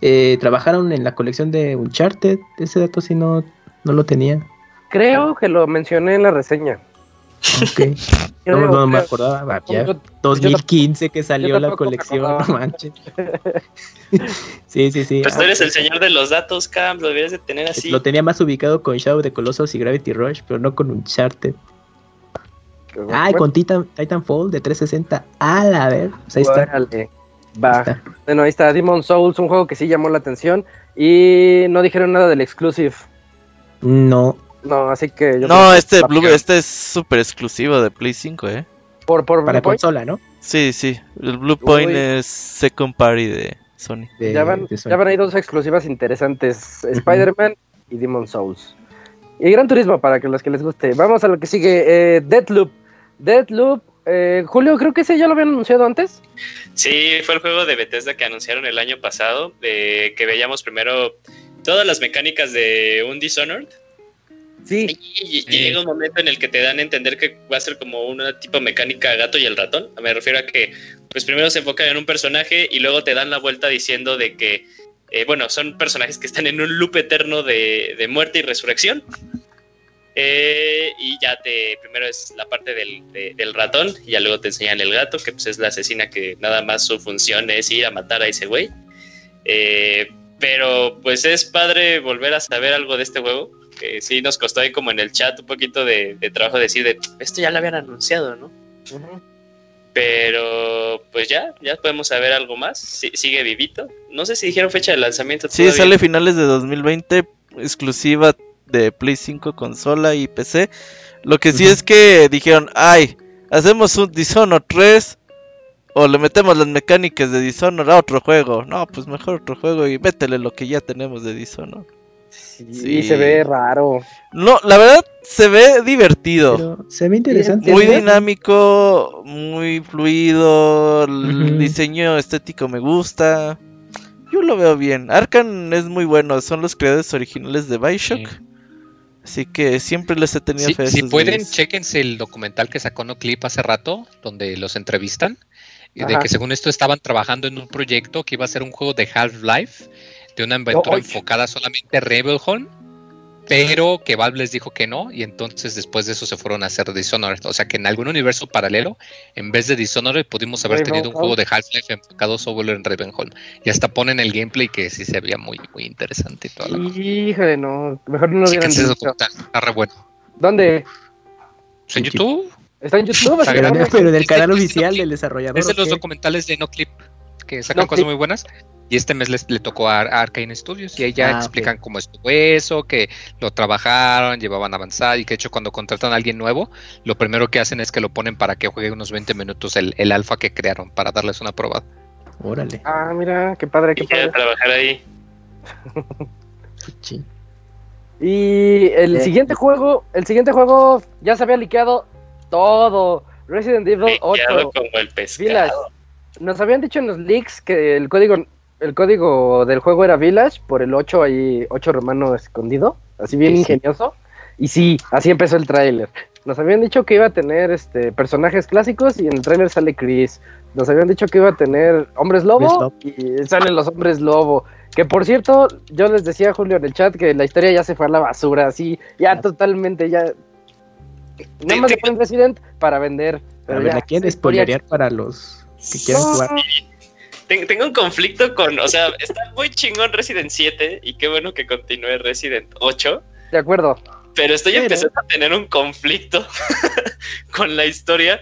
eh, trabajaron en la colección de Uncharted. Ese dato sí no, no lo tenía. Creo que lo mencioné en la reseña. Ok. <laughs> no, no me acordaba. ah, ya Yo- 2015 que salió la colección, no manches. <laughs> sí, sí, sí. Pues tú Ah, eres el señor de los datos, Cam, lo deberías de tener así. Lo tenía más ubicado con Shadow the Colossus y Gravity Rush, pero no con Uncharted. Ah, y con Titan, Titanfall de 360. A la ver. Pues ahí está. Órale. Va. Está. Bueno, ahí está Demon Souls, un juego que sí llamó la atención. Y no dijeron nada del exclusive. No. No, así que yo No, este Blue, este es súper exclusivo de Play 5, ¿eh? por, por Para Blue Point, consola, ¿no? Sí, sí. El Blue Point Uy. es second party de Sony. De- ya, van, de Sony. ya van ahí dos exclusivas interesantes: Spider-Man y Demon Souls. Y Gran Turismo para que los que les guste. Vamos a lo que sigue: eh, Deathloop. Deathloop, eh, Julio, creo que ese ya lo habían anunciado antes. Sí, fue el juego de Bethesda que anunciaron el año pasado, de que veíamos primero todas las mecánicas de un Dishonored. Sí. Y, y llega un momento en el que te dan a entender que va a ser como una tipo mecánica gato y el ratón. Me refiero a que, pues primero se enfocan en un personaje y luego te dan la vuelta diciendo de que, eh, bueno, son personajes que están en un loop eterno de, de muerte y resurrección. Eh, y ya te, primero es la parte del, de- del ratón y ya luego te enseñan el gato, que pues es la asesina que nada más su función es ir a matar a ese güey. Eh, pero pues es padre volver a saber algo de este juego que sí nos costó ahí como en el chat un poquito de, de trabajo decir de esto ya lo habían anunciado, ¿no? Pero pues ya, ya podemos saber algo más. Sigue vivito. No sé si dijeron fecha de lanzamiento. Sí, todavía. sale finales de 2020, exclusiva de Play 5, consola y PC. Lo que sí es que dijeron, ay, hacemos un Dishonored 3 o le metemos las mecánicas de Dishonored a otro juego. No, pues mejor otro juego y métele lo que ya tenemos de Dishonored. Sí, Sí. se ve raro. No, la verdad se ve divertido. Pero se ve interesante. Muy ¿no? dinámico, muy fluido, el diseño estético me gusta. Yo lo veo bien. Arkan es muy bueno, son los creadores originales de Bioshock. Sí. Así que siempre les he tenido Sí, fe a si pueden, güeyes. chequense el documental que sacó Noclip hace rato, donde los entrevistan, y de Ajá. que según esto estaban trabajando en un proyecto que iba a ser un juego de Half-Life, de una aventura enfocada solamente a Rebelhorn, pero que Valve les dijo que no, y entonces después de eso se fueron a hacer Dishonored. O sea que en algún universo paralelo, en vez de Dishonored, pudimos haber tenido un juego de Half-Life enfocado solo en Ravenholm. Y hasta ponen el gameplay que sí se veía muy, muy interesante y toda la cosa. Híjole, no. Mejor no lo hubieran dicho. está re bueno. ¿Dónde? En YouTube. ¿Está en YouTube? Está grande. Pero del Este- canal oficial del desarrollador. Es de ¿o los documentales de NoClip que sacan No cosas Clip. muy buenas. Y este mes les, le tocó a, a Arkane Studios y ahí ya Ah, explican cómo estuvo eso, que lo trabajaron, llevaban a avanzar y que de hecho cuando contratan a alguien nuevo, lo primero que hacen es que lo ponen para que juegue unos 20 minutos el, el alfa que crearon para darles una probada. Órale. Ah, mira, qué padre, qué Y padre. trabajar ahí. Sí. Y el Eh. siguiente juego, el siguiente juego ya se había liqueado todo. Resident Evil 8 Picado como el pescado. Village. Nos habían dicho en los leaks que el código el código del juego era Village por el 8 ahí 8 romano escondido, así bien Sí, sí. ingenioso. Y sí, así empezó el tráiler. Nos habían dicho que iba a tener este personajes clásicos y en el tráiler sale Chris. Nos habían dicho que iba a tener hombres lobo y salen los hombres lobo. Que por cierto, yo les decía a Julio en el chat que la historia ya se fue a la basura, así, ya totalmente, ya. Nada más le ponen Resident para vender. A Pero ver, ya, ¿la quieren spoilerear para los que quieran No, jugar? Ten- Tengo un conflicto con, o sea, está muy chingón Resident 7 y qué bueno que continúe Resident 8, De acuerdo. pero estoy empezando a tener un conflicto <laughs> con la historia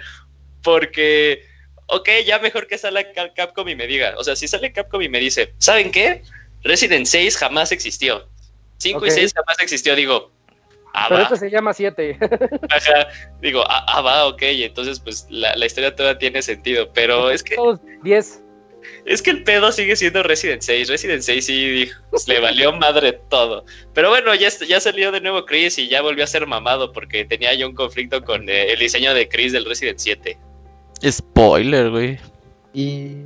porque, ok, ya mejor que salga Cap- Capcom y me diga. O sea, si sale Capcom y me dice, ¿saben qué? Resident 6 jamás existió. 5 Ok. y 6 jamás existió, digo. Ah, Pero va. se llama 7. <laughs> Ajá. Digo, ah, ah, va, ok. Entonces, pues la, la historia toda tiene sentido. Pero es que, Todos 10. Es que el pedo sigue siendo Resident 6. Resident 6 sí dijo, le valió madre todo. Pero bueno, ya, ya salió de nuevo Chris y ya volvió a ser mamado porque tenía yo un conflicto con eh, el diseño de Chris del Resident 7. Spoiler, güey. Y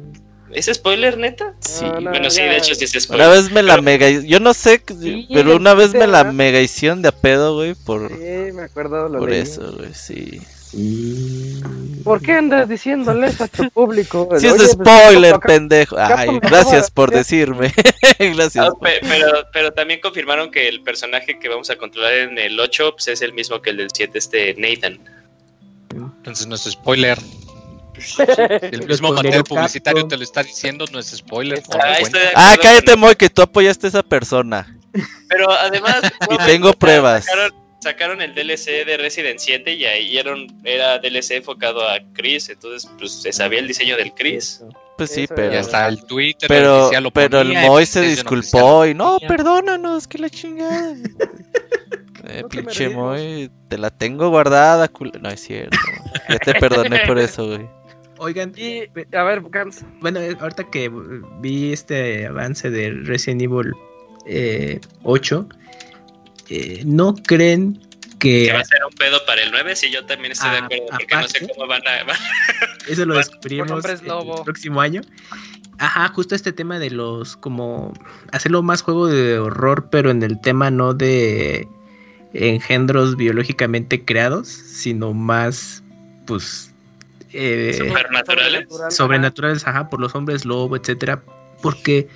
¿Es spoiler, neta? Sí. No, no, bueno, sí, ya- de hecho sí es spoiler. Una vez me la Pero- mega. Yo no sé, Sí, pero una vez me la mega hicieron de a pedo, güey, por, Sí, me acuerdo. Lo por leí. eso, güey, sí. Y ¿Por qué andas diciéndole eso a tu público? <laughs> Sí, es Oye, pues, spoiler, pendejo. Ay, gracias por decirme. <laughs> gracias. Ah, pe- pero, pero también confirmaron que el personaje que vamos a controlar en el 8 pues, es el mismo que el del 7, este Nathan. Entonces no es spoiler. <laughs> El Lo mismo material publicitario te lo está diciendo, no es spoiler. Ah, cállate, con- Moy, que tú apoyaste a esa persona. Pero además, Y tengo pruebas. Sacaron, sacaron el DLC de Resident 7 y ahí era, un- era DLC enfocado a Chris, entonces pues se sabía el diseño del Chris. Pues sí, pero. Ya está el Twitter. Pero, oficial lo pero el Moy se disculpó y no, perdónanos, que la chingada. <laughs> Eh, No pinche. Moy, te la tengo guardada, cul- No es cierto. Ya te perdoné por eso, güey. Oigan, Y, a ver, Gams, bueno, eh, ahorita que vi este avance de Resident Evil eh, 8, eh, ¿no creen que Que va a ser un pedo para el 9, sí, yo también estoy de Ah, acuerdo, porque no sé cómo van a... <laughs> eso lo con hombres el lobo. próximo año? Ajá, justo este tema de los, como, hacerlo más juego de horror, pero en el tema no de engendros biológicamente creados, sino más, pues, eh, Supernaturales. sobrenatural, sobrenaturales, ajá, por los hombres lobo, etcétera, porque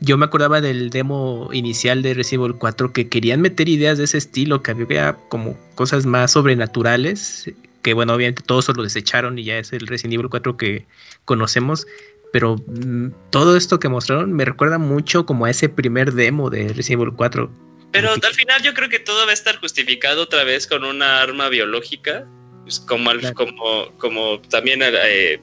yo me acordaba del demo inicial de Resident Evil 4 que querían meter ideas de ese estilo, que había como cosas más sobrenaturales, que bueno, obviamente todos lo desecharon y ya es el Resident Evil 4 que conocemos, pero mm, todo esto que mostraron me recuerda mucho como a ese primer demo de Resident Evil 4. Pero al final yo creo que todo va a estar justificado otra vez con una arma biológica, pues, como, al- Claro. como, como también eh,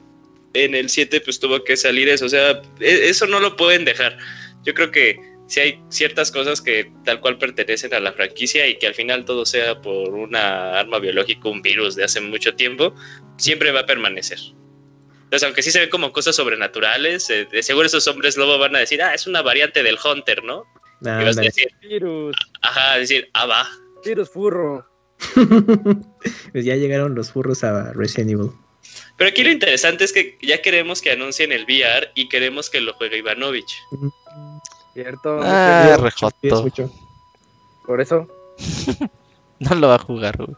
en el 7 pues tuvo que salir eso, o sea, e- eso no lo pueden dejar. Yo creo que si hay ciertas cosas que tal cual pertenecen a la franquicia y que al final todo sea por una arma biológica, un virus de hace mucho tiempo, siempre va a permanecer. Entonces, aunque sí se ven como cosas sobrenaturales, eh, de seguro esos hombres lobo van a decir, ah, es una variante del Hunter, ¿no? Y vas a decir, Virus, ajá, decir, ah, va. virus furro. <laughs> pues ya llegaron los furros a Resident Evil. Pero aquí lo interesante es que ya queremos que anuncien el VR y queremos que lo juegue Ivanovich. Cierto. Ah, rejoto. Por eso. <laughs> No lo va a jugar, güey.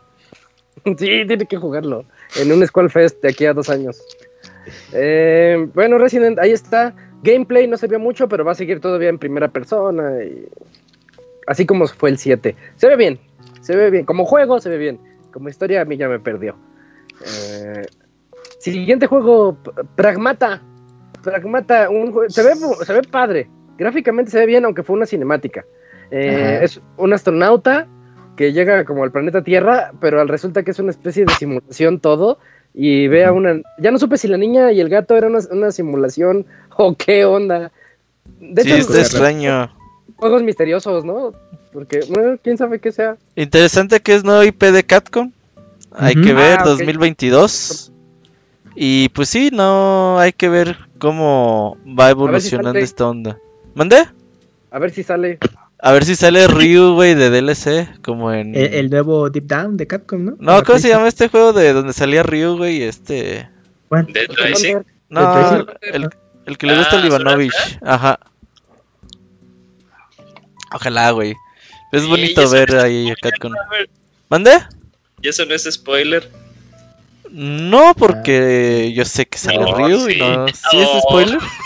<laughs> Sí, tiene que jugarlo. En un Squall Fest de aquí a dos años. Eh, bueno, Resident, ahí está. Gameplay no se vio mucho, pero va a seguir todavía en primera persona. y- Así como fue el 7. Se ve bien. Se ve bien. Como juego, se ve bien. Como historia, a mí ya me perdió. Eh, siguiente juego, Pragmata. Pragmata, un jue- se, ve, se ve padre. Gráficamente se ve bien, aunque fue una cinemática. Eh, es un astronauta que llega como al planeta Tierra, pero al resulta que es una especie de simulación todo. Y ve a una. Ya no supe si la niña y el gato era una, una simulación <laughs> o qué onda. De Sí, hecho, está los extraño. juegos misteriosos, ¿no? Porque, bueno, quién sabe qué sea. Interesante que es nuevo IP de Capcom. Hay que ver, Ah, ok. 2022. Y pues sí, no hay que ver cómo va evolucionando esta onda. ¿Mande? A ver si sale. A ver si sale Ryu, güey, de DLC, como en... El, el nuevo Deep Down de Capcom, ¿no? No, ¿cómo se llama este juego de donde salía Ryu, güey? Este... ¿Cuál? Dead Rising. No, el, el que le gusta Ah, a Ivanovich. Ajá. Ojalá, güey. Es Sí, bonito ver es ahí a Capcom. ¿Mande? ¿Y eso no es spoiler? No, porque yo sé que sale No, Ryu y sí. no. ¿Sí es spoiler? <laughs>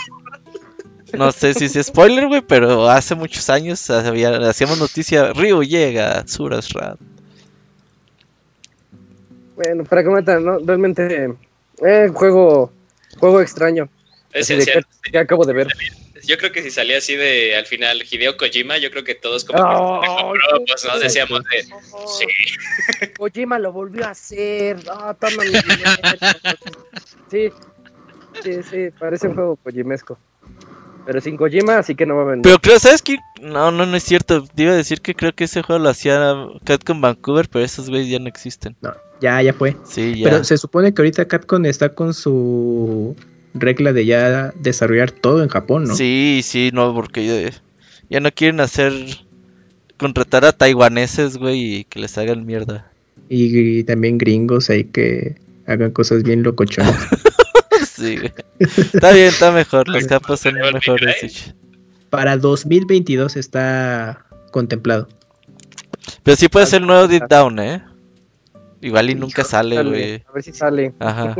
No sé si es spoiler, güey, pero hace muchos años había- hacíamos noticia: Ryu llega a Surasrat. Bueno, para comentar, ¿no? Realmente. Eh, juego. Juego extraño. Es sincero. que, que acabo de ver. Yo creo que si salía así de al final Hideo Kojima, yo creo que todos como Oh, que pues, ¿no? decíamos de sí. <laughs> Kojima lo volvió a hacer. Ah, toma mi dinero. <laughs> Sí. Sí, sí, parece un juego Kojimesco. Pero sin Kojima, así que no va a vender. Pero creo, ¿sabes qué? No, no, no es cierto. Te iba a decir que creo que ese juego lo hacía Capcom Vancouver, pero esos güeyes ya no existen. No, ya, ya fue. Sí, ya. Pero se supone que ahorita Capcom está con su regla de ya desarrollar todo en Japón, ¿no? Sí, sí, no, porque ya, ya no quieren hacer. contratar a taiwaneses, güey, y que les hagan mierda. Y, y también gringos ahí que hagan cosas bien locochonas. <laughs> sí, güey. Está bien, está mejor. Los capos son. Big sí. Para 2022 está contemplado. Pero sí puede ser el nuevo Deep Down, ¿eh? Igual y nunca sale, Sale, güey. A ver si sale. Ajá.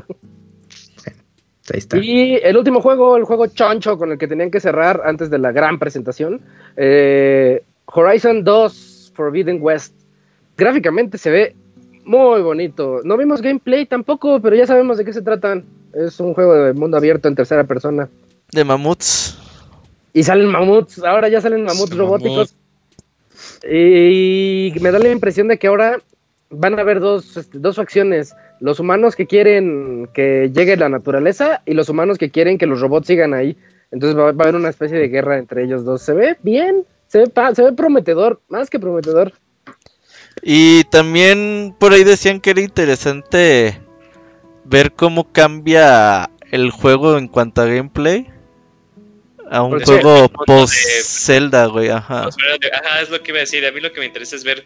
Ahí está. Y el último juego, el juego choncho con el que tenían que cerrar antes de la gran presentación, eh, Horizon 2 Forbidden West. Gráficamente se ve muy bonito. No vimos gameplay tampoco, pero ya sabemos de qué se tratan. Es un juego de mundo abierto en tercera persona. De mamuts. Y salen mamuts, ahora ya salen mamuts Sí, robóticos. Y me da la impresión de que ahora van a haber dos, este, dos facciones. Los humanos que quieren que llegue la naturaleza y los humanos que quieren que los robots sigan ahí. Entonces va, va a haber una especie de guerra entre ellos dos. Se ve bien, se ve, pa- se ve prometedor, más que prometedor. Y también por ahí decían que era interesante ver cómo cambia el juego en cuanto a gameplay. A un Pues, juego el mundo post de- Zelda, güey, ajá. Pues, Ajá, es lo que iba a decir. A mí lo que me interesa es ver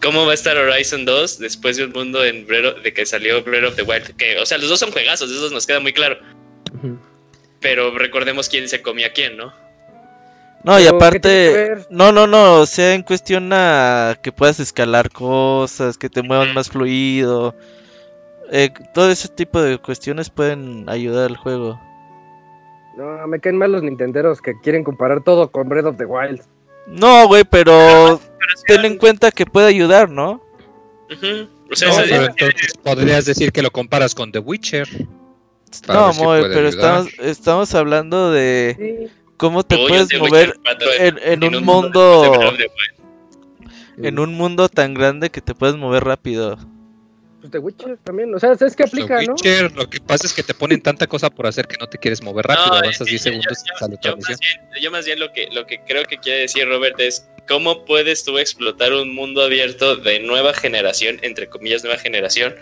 cómo va a estar Horizon 2 después de un mundo en Breath of- de que salió Breath of the Wild. Que, o sea, los dos son juegazos, eso nos queda muy claro. Pero recordemos quién se comía a quién, ¿no? No, y Pero, ¿qué tiene que aparte, no, no, no, o sea, en cuestión a que puedas escalar cosas, que te muevan más fluido. Eh, todo ese tipo de cuestiones pueden ayudar al juego. No, me caen mal los nintenderos que quieren comparar todo con Breath of the Wild. No, güey, pero ten en cuenta que puede ayudar, ¿no? O sea, No, pero entonces podrías decir que lo comparas con The Witcher. No, si puede pero estamos, estamos hablando de cómo te puedes mover en, en un mundo en un mundo tan grande que te puedes mover rápido. Pues The Witcher también. O sea, es que The aplica, ¿no? Witcher, lo que pasa es que te ponen tanta cosa por hacer que no te quieres mover rápido. No, avanzas es 10 que segundos yo- y sale yo, otra yo más bien, yo más bien lo que, lo que creo que quiere decir Robert es cómo puedes tú explotar un mundo abierto de nueva generación, entre comillas nueva generación,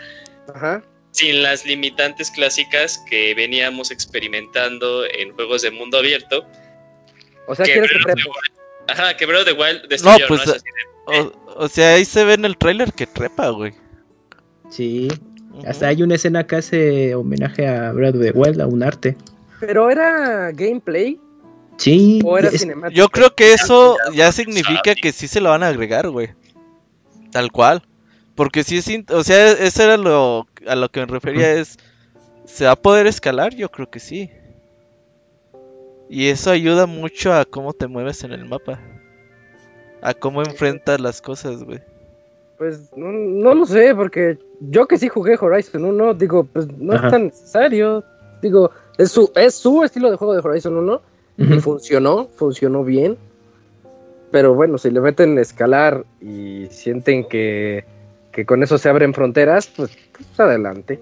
Ajá. sin las limitantes clásicas que veníamos experimentando en juegos de mundo abierto. O sea, que quieres que Breath the. Wild- Ajá, que Breath of the Wild destruyó, pues, ¿no? Es así de- O, o sea, ahí se ve en el tráiler que trepa, güey. Sí. Hasta hay una escena que hace homenaje a Breath of the Wild, a un arte. Pero era gameplay Sí. o era es- cinemático. Yo creo que eso ya significa que sí se lo van a agregar, güey. Tal cual. Porque si es, o sea, eso era lo a lo que me refería es ¿se va a poder escalar? Yo creo que sí. Y eso ayuda mucho a cómo te mueves en el mapa. A cómo enfrentas las cosas, güey. Pues no, no lo sé, porque yo que sí jugué Horizon 1, digo, pues no Ajá. es tan necesario. Digo, es su, es su estilo de juego de Horizon 1 y funcionó, funcionó bien. Pero bueno, si le meten escalar y sienten que, que con eso se abren fronteras, pues, pues adelante.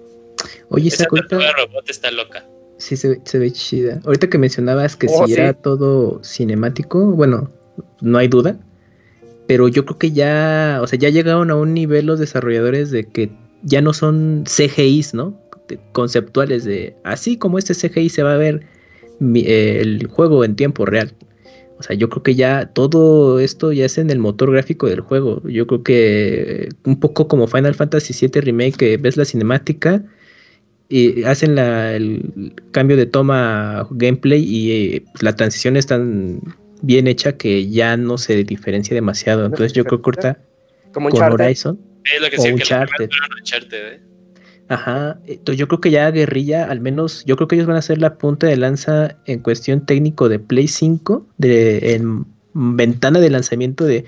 Oye, Esa tortuga robot está loca. sí se, se ve chida. Ahorita que mencionabas que Oh, si sí. era todo cinemático, bueno, no hay duda. Pero yo creo que ya, o sea, ya llegaron a un nivel los desarrolladores de que ya no son CGIs, ¿no? Conceptuales de así como este CGI se va a ver eh, el juego en tiempo real. O sea, yo creo que ya todo esto ya es en el motor gráfico del juego. Yo creo que un poco como Final Fantasy VII Remake, que ves la cinemática y hacen la- el cambio de toma gameplay y eh, la transición es tan bien hecha que ya no se diferencia demasiado. Entonces yo creo que ahorita Como con Uncharted. Horizon, Es lo que O que Uncharted. Uncharted, ¿eh? Ajá, entonces yo creo que ya Guerrilla, al menos, yo creo que ellos van a ser la punta de lanza en cuestión técnico de Play 5, de, en ventana de lanzamiento de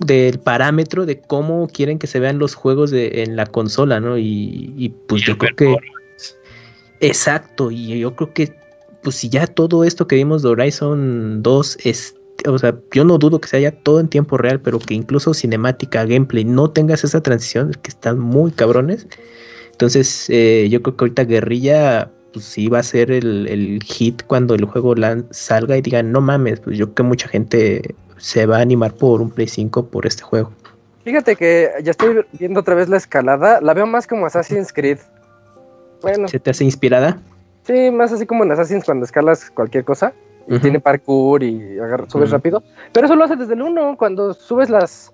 del parámetro de cómo quieren que se vean los juegos de, en la consola, ¿no? Y, y, pues Y yo creo que... Exacto, y yo creo que, pues si ya todo esto que vimos de Horizon 2 es, o sea, yo no dudo que sea ya todo en tiempo real, pero que incluso cinemática, gameplay, no tengas esa transición, que están muy cabrones. Entonces, eh, yo creo que ahorita Guerrilla pues sí va a ser el, el hit cuando el juego lan- salga y digan, no mames, pues yo creo que mucha gente se va a animar por un Play 5 por este juego. Fíjate que ya estoy viendo otra vez la escalada. La veo más como Assassin's Creed. Bueno, ¿Se te hace inspirada? Sí, más así como en Assassin's cuando escalas cualquier cosa. Y tiene parkour y agarra- subes rápido. Pero eso lo hace desde el 1, cuando subes las.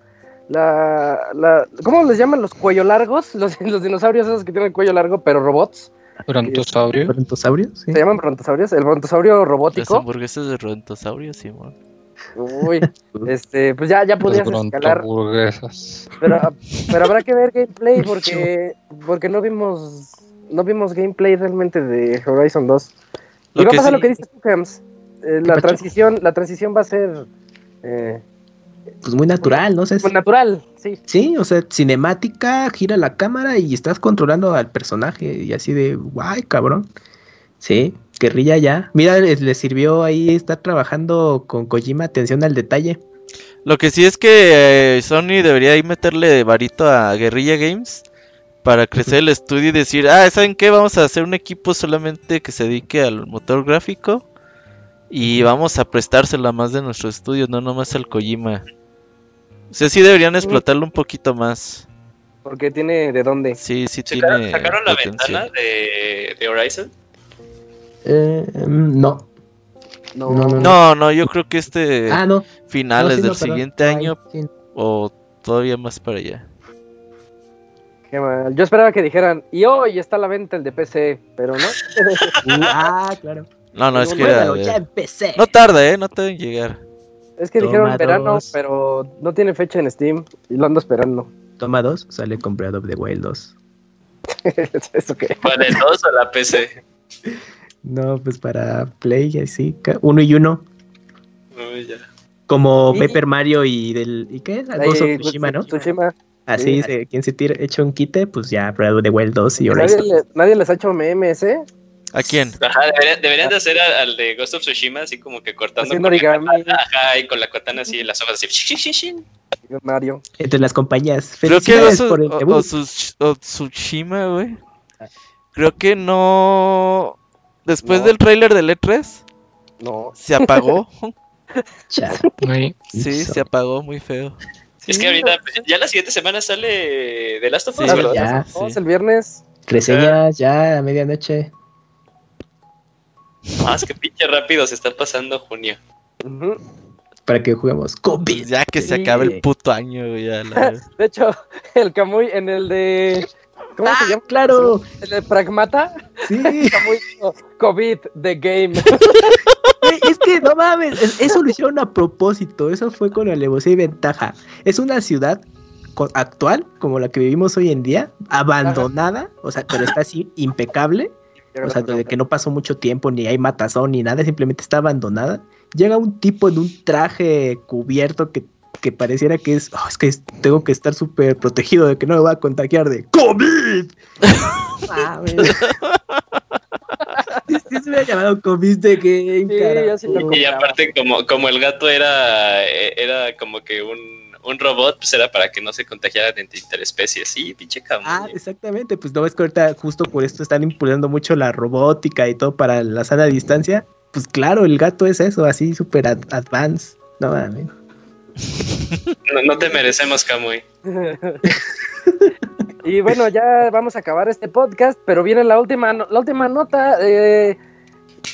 La, la, ¿Cómo les llaman los cuello largos? <laughs> Los, los dinosaurios esos que tienen cuello largo, pero robots. Brontosaurio. ¿Brontosaurio? Sí. Se llaman brontosaurios. El brontosaurio Las robótico. hamburguesas de Rontosaurio, Simón. Uy, este, pues ya, ya Las podías escalar. Pero, pero habrá que ver gameplay <laughs> porque, porque no vimos no vimos gameplay realmente de Horizon 2. Lo y va a pasar sí- lo que dices tú, Hams. Eh, la transición, la transición va a ser eh, Pues muy natural, ¿no? Es- pues, natural, sí. sí, o sea, cinemática, gira la cámara y estás controlando al personaje y así de, guay, cabrón. Sí, guerrilla ya. Mira, les, les sirvió ahí estar trabajando con Kojima, atención al detalle. Lo que sí es que eh, Sony debería ahí meterle varito a Guerrilla Games para crecer el estudio y decir, ah, ¿saben qué? Vamos a hacer un equipo solamente que se dedique al motor gráfico y vamos a prestárselo a más de nuestro estudio, no nomás al Kojima. O sea, sí deberían explotarlo un poquito más. Porque tiene de dónde. Sí, sí ¿Sacaron, tiene sacaron la potencial. ventana de, de Horizon? Eh, mm, no. No, No, no, No, no, yo creo que este Ah, no. finales No, sí, del siguiente Ay, año sí. o todavía más para allá. Qué mal. Yo esperaba que dijeran, y hoy está a la venta el de PC, pero no. <laughs> Ah, claro. No, no, es que era- ya empecé. no tarda, eh, no tarda en llegar. es que Toma dijeron verano, dos. pero no tiene fecha en Steam y lo ando esperando. Toma dos, sale con Breath of the Wild 2. <laughs> ¿Eso qué? ¿Cuál el 2 o la PC? No, pues para Play, así, uno y uno. Uy, ya. Como Y- Paper Mario y del. ¿Y qué? Ghost of Ahí, Tsushima, ¿no? Tsushima. Así, sí. se, quien se tira, echa un quite, pues ya Breath of the Wild 2 y Nadie, Horizon. le- nadie les ha hecho memes, ¿eh? ¿A quién? Ajá, deberían, deberían de hacer al, al de Ghost of Tsushima así como que cortando con la katana, Ajá, y con la katana así, las hojas así. Mario. Entre las compañías. Creo que Ghost por el of- Otsushima, güey. Creo que no. Después No. del tráiler del E3 No. se apagó. <laughs> Sí, se apagó muy feo. Es que ahorita, ya la siguiente semana sale The Last of Us, Sí, ¿verdad? ya, Vamos sí. el viernes. Reseñas ya a medianoche. Más que pinche rápido se está pasando junio. Para que juguemos COVID. Pues ya que se acabe el puto año, güey, ya la- <laughs> De hecho, el Camuy en el de. ¿Cómo Ah, se llama? claro. El de Pragmata. Sí. <laughs> COVID, the game. <laughs> Es que no mames, es- eso lo hicieron a propósito, eso fue con alevosía y ventaja. Es una ciudad actual, como la que vivimos hoy en día, abandonada, o sea, pero está así <laughs> impecable, o sea, de que no pasó mucho tiempo, ni hay matazón, ni nada, simplemente está abandonada. Llega un tipo en un traje cubierto que, que pareciera que es, "Oh, es que tengo que estar súper protegido de que no me va a contagiar de COVID. Mames. <laughs> Sí, se me ha llamado COVID de game, Sí, sí Y aparte, como, como el gato era, eh, era como que un, un robot, pues era para que no se contagiara de interespecies. Sí, pinche cabrón. Ah, exactamente, pues no ves que ahorita justo por esto están impulsando mucho la robótica y todo para la sana distancia. Pues claro, el gato es eso, así súper ad- advanced. No mames. No, te merecemos, Kamui. <laughs> Y bueno, ya vamos a acabar este podcast, pero viene la última, la última nota. eh,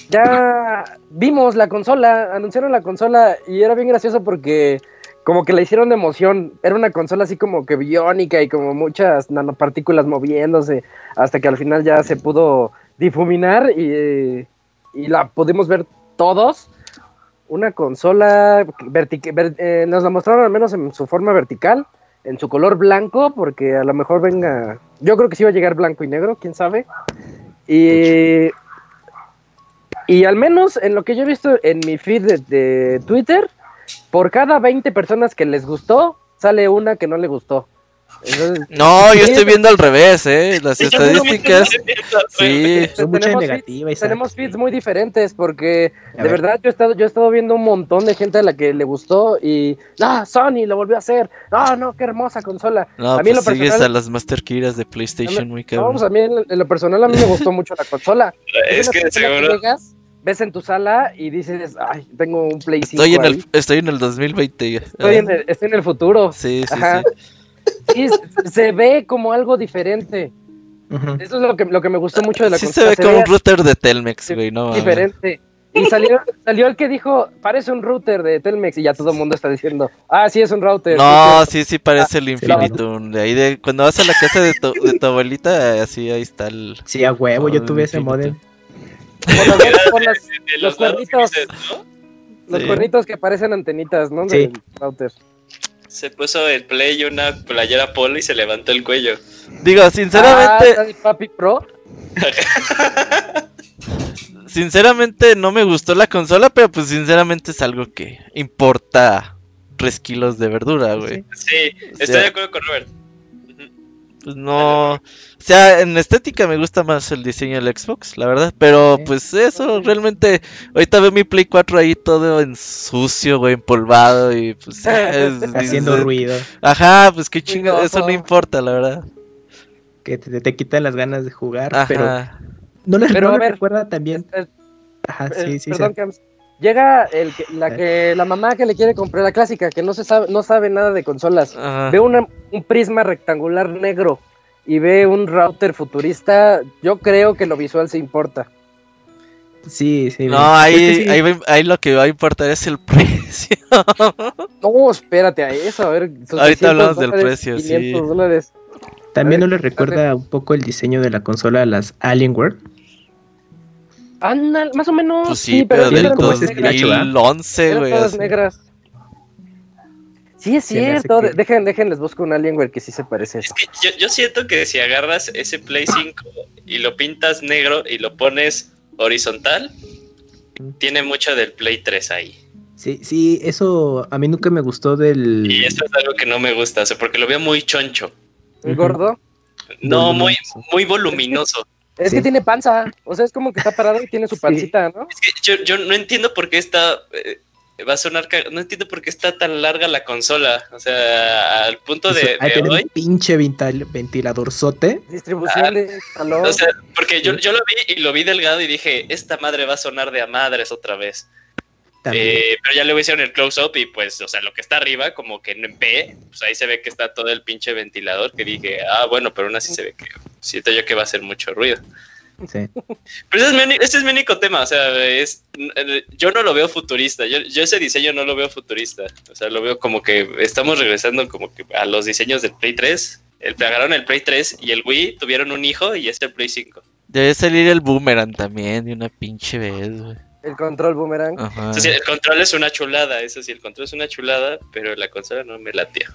ya vimos la consola, anunciaron la consola y era bien gracioso porque como que la hicieron de emoción. Era una consola así como que biónica y como muchas nanopartículas moviéndose hasta que al final ya se pudo difuminar y, y la pudimos ver todos. Una consola, vertic- ver- eh, nos la mostraron al menos en su forma vertical en su color blanco, porque a lo mejor venga, yo creo que sí va a llegar blanco y negro, quién sabe. Y, y al menos en lo que yo he visto en mi feed de, de Twitter, por cada 20 personas que les gustó, sale una que no le gustó. Entonces, <laughs> No, yo estoy viendo al revés, eh. Las estadísticas. Sí. Son mucha tenemos negativa y feeds, tenemos feeds muy diferentes porque A de ver. verdad yo he estado yo he estado viendo un montón de gente a la que le gustó y ah Sony lo volvió a hacer ah no qué hermosa consola No, a mí en lo pues sigues personal a las Master Kiras de PlayStation muy no, pues a mí en, en lo personal a mí me gustó mucho la consola <laughs> Es que seguro. llegas, ves en tu sala y dices ay tengo un Play 5 Estoy en ahí. el, estoy en el 2020. ya. estoy, en el, estoy en el futuro Sí, sí, Ajá. sí. Sí, se- ve como algo diferente eso es lo que lo que me gustó mucho de la Sí se ve como un router de Telmex, güey, no diferente. Y salió, salió el que dijo, parece un router de Telmex y ya todo el mundo está diciendo, ah, sí es un router. No, sí, sí, sí parece el sí, Infinitum. De ahí de cuando vas a la casa de tu, de tu abuelita, así ahí está el. Sí, a huevo, yo Ah, tuve ese modem. <laughs> Por los, cuernitos que parecen antenitas, ¿no? Sí. Del router. Se puso el play y una playera polo y se levantó el cuello. Digo, Ah, sinceramente, el Papi Pro. <laughs> sinceramente no me gustó la consola, pero pues sinceramente es algo que importa tres kilos de verdura, güey. Sí, estoy sea- de acuerdo con Robert. Pues no. O sea, en estética me gusta más el diseño del Xbox, la verdad. Pero pues eso, realmente. Ahorita veo mi Play 4 ahí todo en sucio, güey, empolvado y pues. <laughs> es- Haciendo es- ruido. Ajá, pues qué chingo, eso no importa, la verdad. Que te, te quitan las ganas de jugar. Ajá. Pero no les, Pero, no a les ver, recuerda también. Ajá, sí, sí. perdón, sí. Llega el que, la que la mamá que le quiere comprar la clásica, que no se sabe, no sabe nada de consolas. Ajá. Ve una- un prisma rectangular negro y ve un router futurista, yo creo que lo visual se importa. Sí, sí. No, ahí, sí. ahí, ahí lo que va a importar es el <laughs> precio. No, espérate a eso, a ver. Ahorita 600 hablamos del precio, sí. 500 dólares. También no Eh, les recuerda un poco el diseño de la consola a las Alienware. Anda, más o menos. Pues sí, pero, sí del negras. escracho, ¿verdad? 2011, Eran güey. todas negras. Sí, es cierto. que- de- Dejen, dejen, les busco un Alienware que sí se parece a Es eso. que yo, yo siento que si agarras ese Play 5 y lo pintas negro y lo pones horizontal, tiene mucho del Play 3 ahí. Sí, sí, eso a mí nunca me gustó del. Y eso es algo que no me gusta, o sea, porque lo veo muy choncho. ¿El gordo? No, muy voluminoso. Es Sí. que tiene panza. O sea, es como que está parado y tiene su Sí. pancita, ¿no? Es que yo, yo no entiendo por qué está. eh, va a sonar. No entiendo por qué está tan larga la consola. O sea, al punto de, Hay de tener hoy. un pinche ventil- ventilador sote. Distribución de calor. O sea, porque yo, yo lo vi y lo vi delgado y dije, esta madre va a sonar de a madres otra vez. Eh, pero ya luego hicieron el close-up y pues, o sea, lo que está arriba, como que en B, pues ahí se ve que está todo el pinche ventilador que dije, ah, bueno, pero aún así se ve que siento yo que va a hacer mucho ruido. Sí. Pero ese es mi, ese es mi único tema, o sea, es, yo no lo veo futurista, yo, yo ese diseño no lo veo futurista, o sea, lo veo como que estamos regresando como que a los diseños del Play 3, el, agarraron el Play 3 y el Wii tuvieron un hijo y es el Play 5. Debe salir el boomerang también de una pinche vez, güey. El control boomerang. Sí, el control es una chulada, eso sí, el control es una chulada, pero la consola no me latió.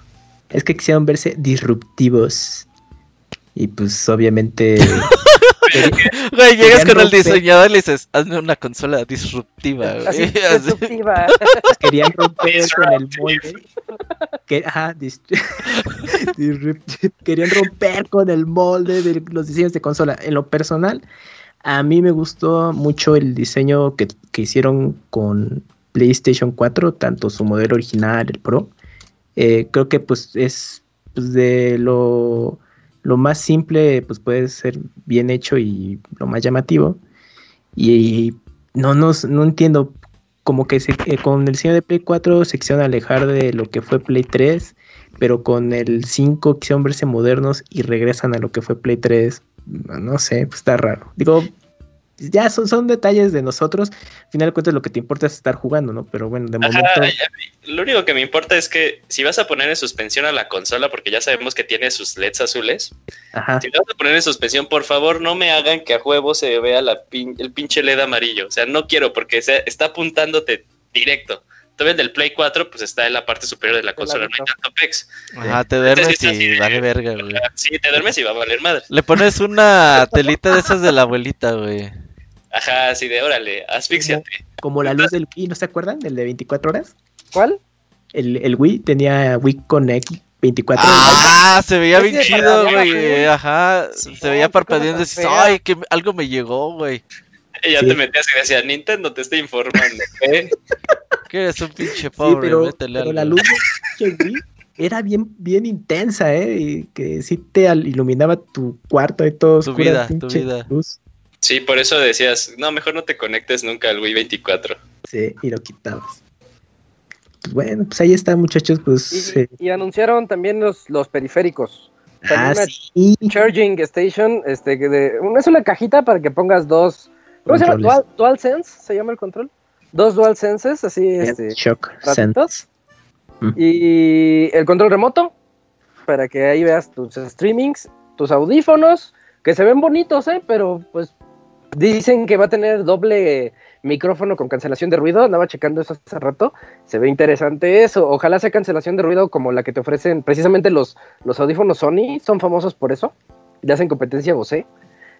Es que quisieron verse disruptivos. Y pues obviamente. <laughs> Güey, llegas con el diseñador y le dices, hazme una consola disruptiva, güey. Así, <laughs> Así. disruptiva. <laughs> querían romper con el molde. Que, ajá, dis- querían romper con el molde de los diseños de consola. En lo personal, a mí me gustó mucho el diseño que, que hicieron con PlayStation 4, tanto su modelo original, el Pro. Eh, creo que pues es pues, de lo, lo más simple, pues puede ser bien hecho y lo más llamativo. Y no, no, no entiendo como que se- eh, con el diseño de Play 4 se quisieron alejar de lo que fue Play 3, pero con el 5 quisieron verse modernos y regresan a lo que fue Play 3. No sé, pues está raro. Digo, ya son, son detalles de nosotros. Al final de cuentas lo que te importa es estar jugando, ¿no? Pero bueno, de Ajá, momento... lo único que me importa es que si vas a poner en suspensión a la consola, porque ya sabemos que tiene sus LEDs azules, Ajá. si vas a poner en suspensión, por favor no me hagan que a juego se vea la pin- el pinche LED amarillo. O sea, no quiero porque se- está apuntándote directo. Todavía el del Play 4 pues está en la parte superior de la consola, no hay tanto pex. Ajá, te duermes Entonces, y vale verga, güey. Sí, te duermes y va a valer madre. Le pones una telita de esas de la abuelita, güey. Ajá, así de órale, asfixiate. Como la luz del Wii, ¿no se acuerdan? Del de 24 horas. ¿Cuál? El, el Wii tenía Wii Connect 24 Ah, se veía bien chido, güey. Ajá, Sí, se veía parpadeando ay, que algo me llegó, güey. Y <laughs> ya Sí. te metías y decías, Nintendo te está informando. <laughs> ¿eh? Que eres un pinche Sí, pobre, pero, métele pero la luz era bien, bien intensa, ¿eh? Y que sí te iluminaba tu cuarto y todo. Tu oscura, vida, tu vida. Luz. Sí, por eso decías, no, mejor no te conectes nunca al Wii 24. Sí, y lo quitabas. Pues bueno, pues ahí está, muchachos. Pues. Y, eh, y anunciaron también los, los periféricos. También ah, una sí. charging station, este, que de, una- es una cajita para que pongas dos, ¿cómo se llama? Dual, dual Sense, se llama el control. Dos Dual Senses, así, este, Shock ratitos. Mm. Y el control remoto, para que ahí veas tus streamings, tus audífonos, que se ven bonitos, ¿eh? Pero pues dicen que va a tener doble micrófono con cancelación de ruido. Andaba checando eso hace rato. Se ve interesante eso. Ojalá sea cancelación de ruido como la que te ofrecen precisamente los, los audífonos Sony. Son famosos por eso. Le hacen competencia a Bose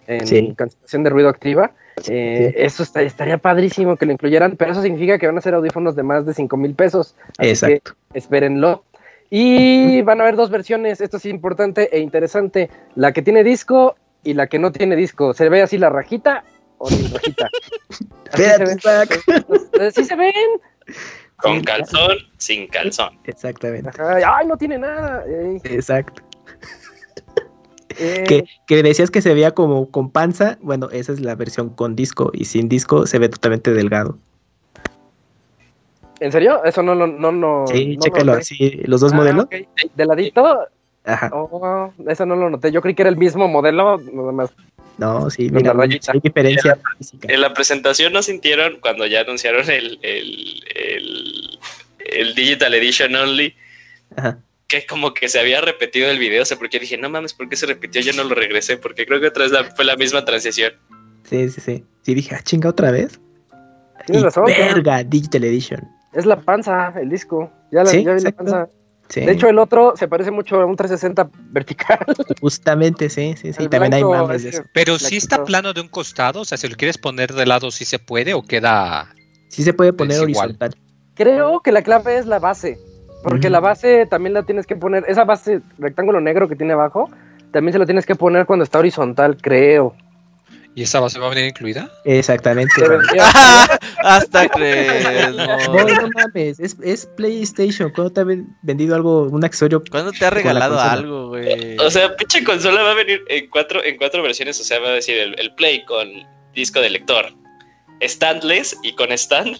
en Sí. cancelación de ruido activa. Eh, Eso está- estaría padrísimo que lo incluyeran, pero eso significa que van a ser audífonos de más de 5 mil pesos. Así que Exacto. espérenlo. Y van a haber dos versiones, esto sí es importante e interesante, la que tiene disco y la que no tiene disco. ¿Se ve así la rajita o sin rajita? <laughs> Así se ven. Sí se ven. Con calzón, sin calzón. Exactamente. Ajá, Ay, no tiene nada. Ey, Exacto. Eh, Que, que decías que se veía como con panza. Bueno, esa es la versión con disco. Y sin disco se ve totalmente delgado. ¿En serio? Eso no lo... No, no, Sí, no chécalo lo así. Los dos Ah, modelos. ok. ¿De ladito? Ajá. Oh, eso no lo noté. Yo creí que era el mismo modelo, nada más. No, sí, mira, hay diferencia física. En la presentación no sintieron cuando ya anunciaron el, el, el, el Digital Edition Only, Ajá. Que como que se había repetido el video, o sea, porque dije, no mames, ¿por qué se repitió? Yo no lo regresé, porque creo que otra vez la- fue la misma transición. Sí, sí, sí. Sí, dije, ah, chinga otra vez. Tienes Y razón. Verga, Digital Edition. Es la panza, el disco. Ya, la, Sí, ya vi la panza. Sí. De hecho, el otro se parece mucho a un 360 vertical. <laughs> justamente, sí, sí, sí. el También hay mames de eso. Pero si quitó. está plano de un costado, o sea, si lo quieres poner de lado, sí se puede o queda. Sí se puede poner horizontal. Creo que la clave es la base. Porque la base también la tienes que poner. Esa base rectángulo negro que tiene abajo, también se lo tienes que poner cuando está horizontal, creo. ¿Y esa base va a venir incluida? Exactamente. <laughs> Hasta <laughs> crees, No, mames, es, es PlayStation. ¿Cuándo te ha ven- vendido algo, un accesorio? ¿Cuándo te ha la regalado algo, güey? O sea, pinche consola va a venir en cuatro, en cuatro versiones, o sea, va a decir el, el Play con disco de lector, standless y con stand,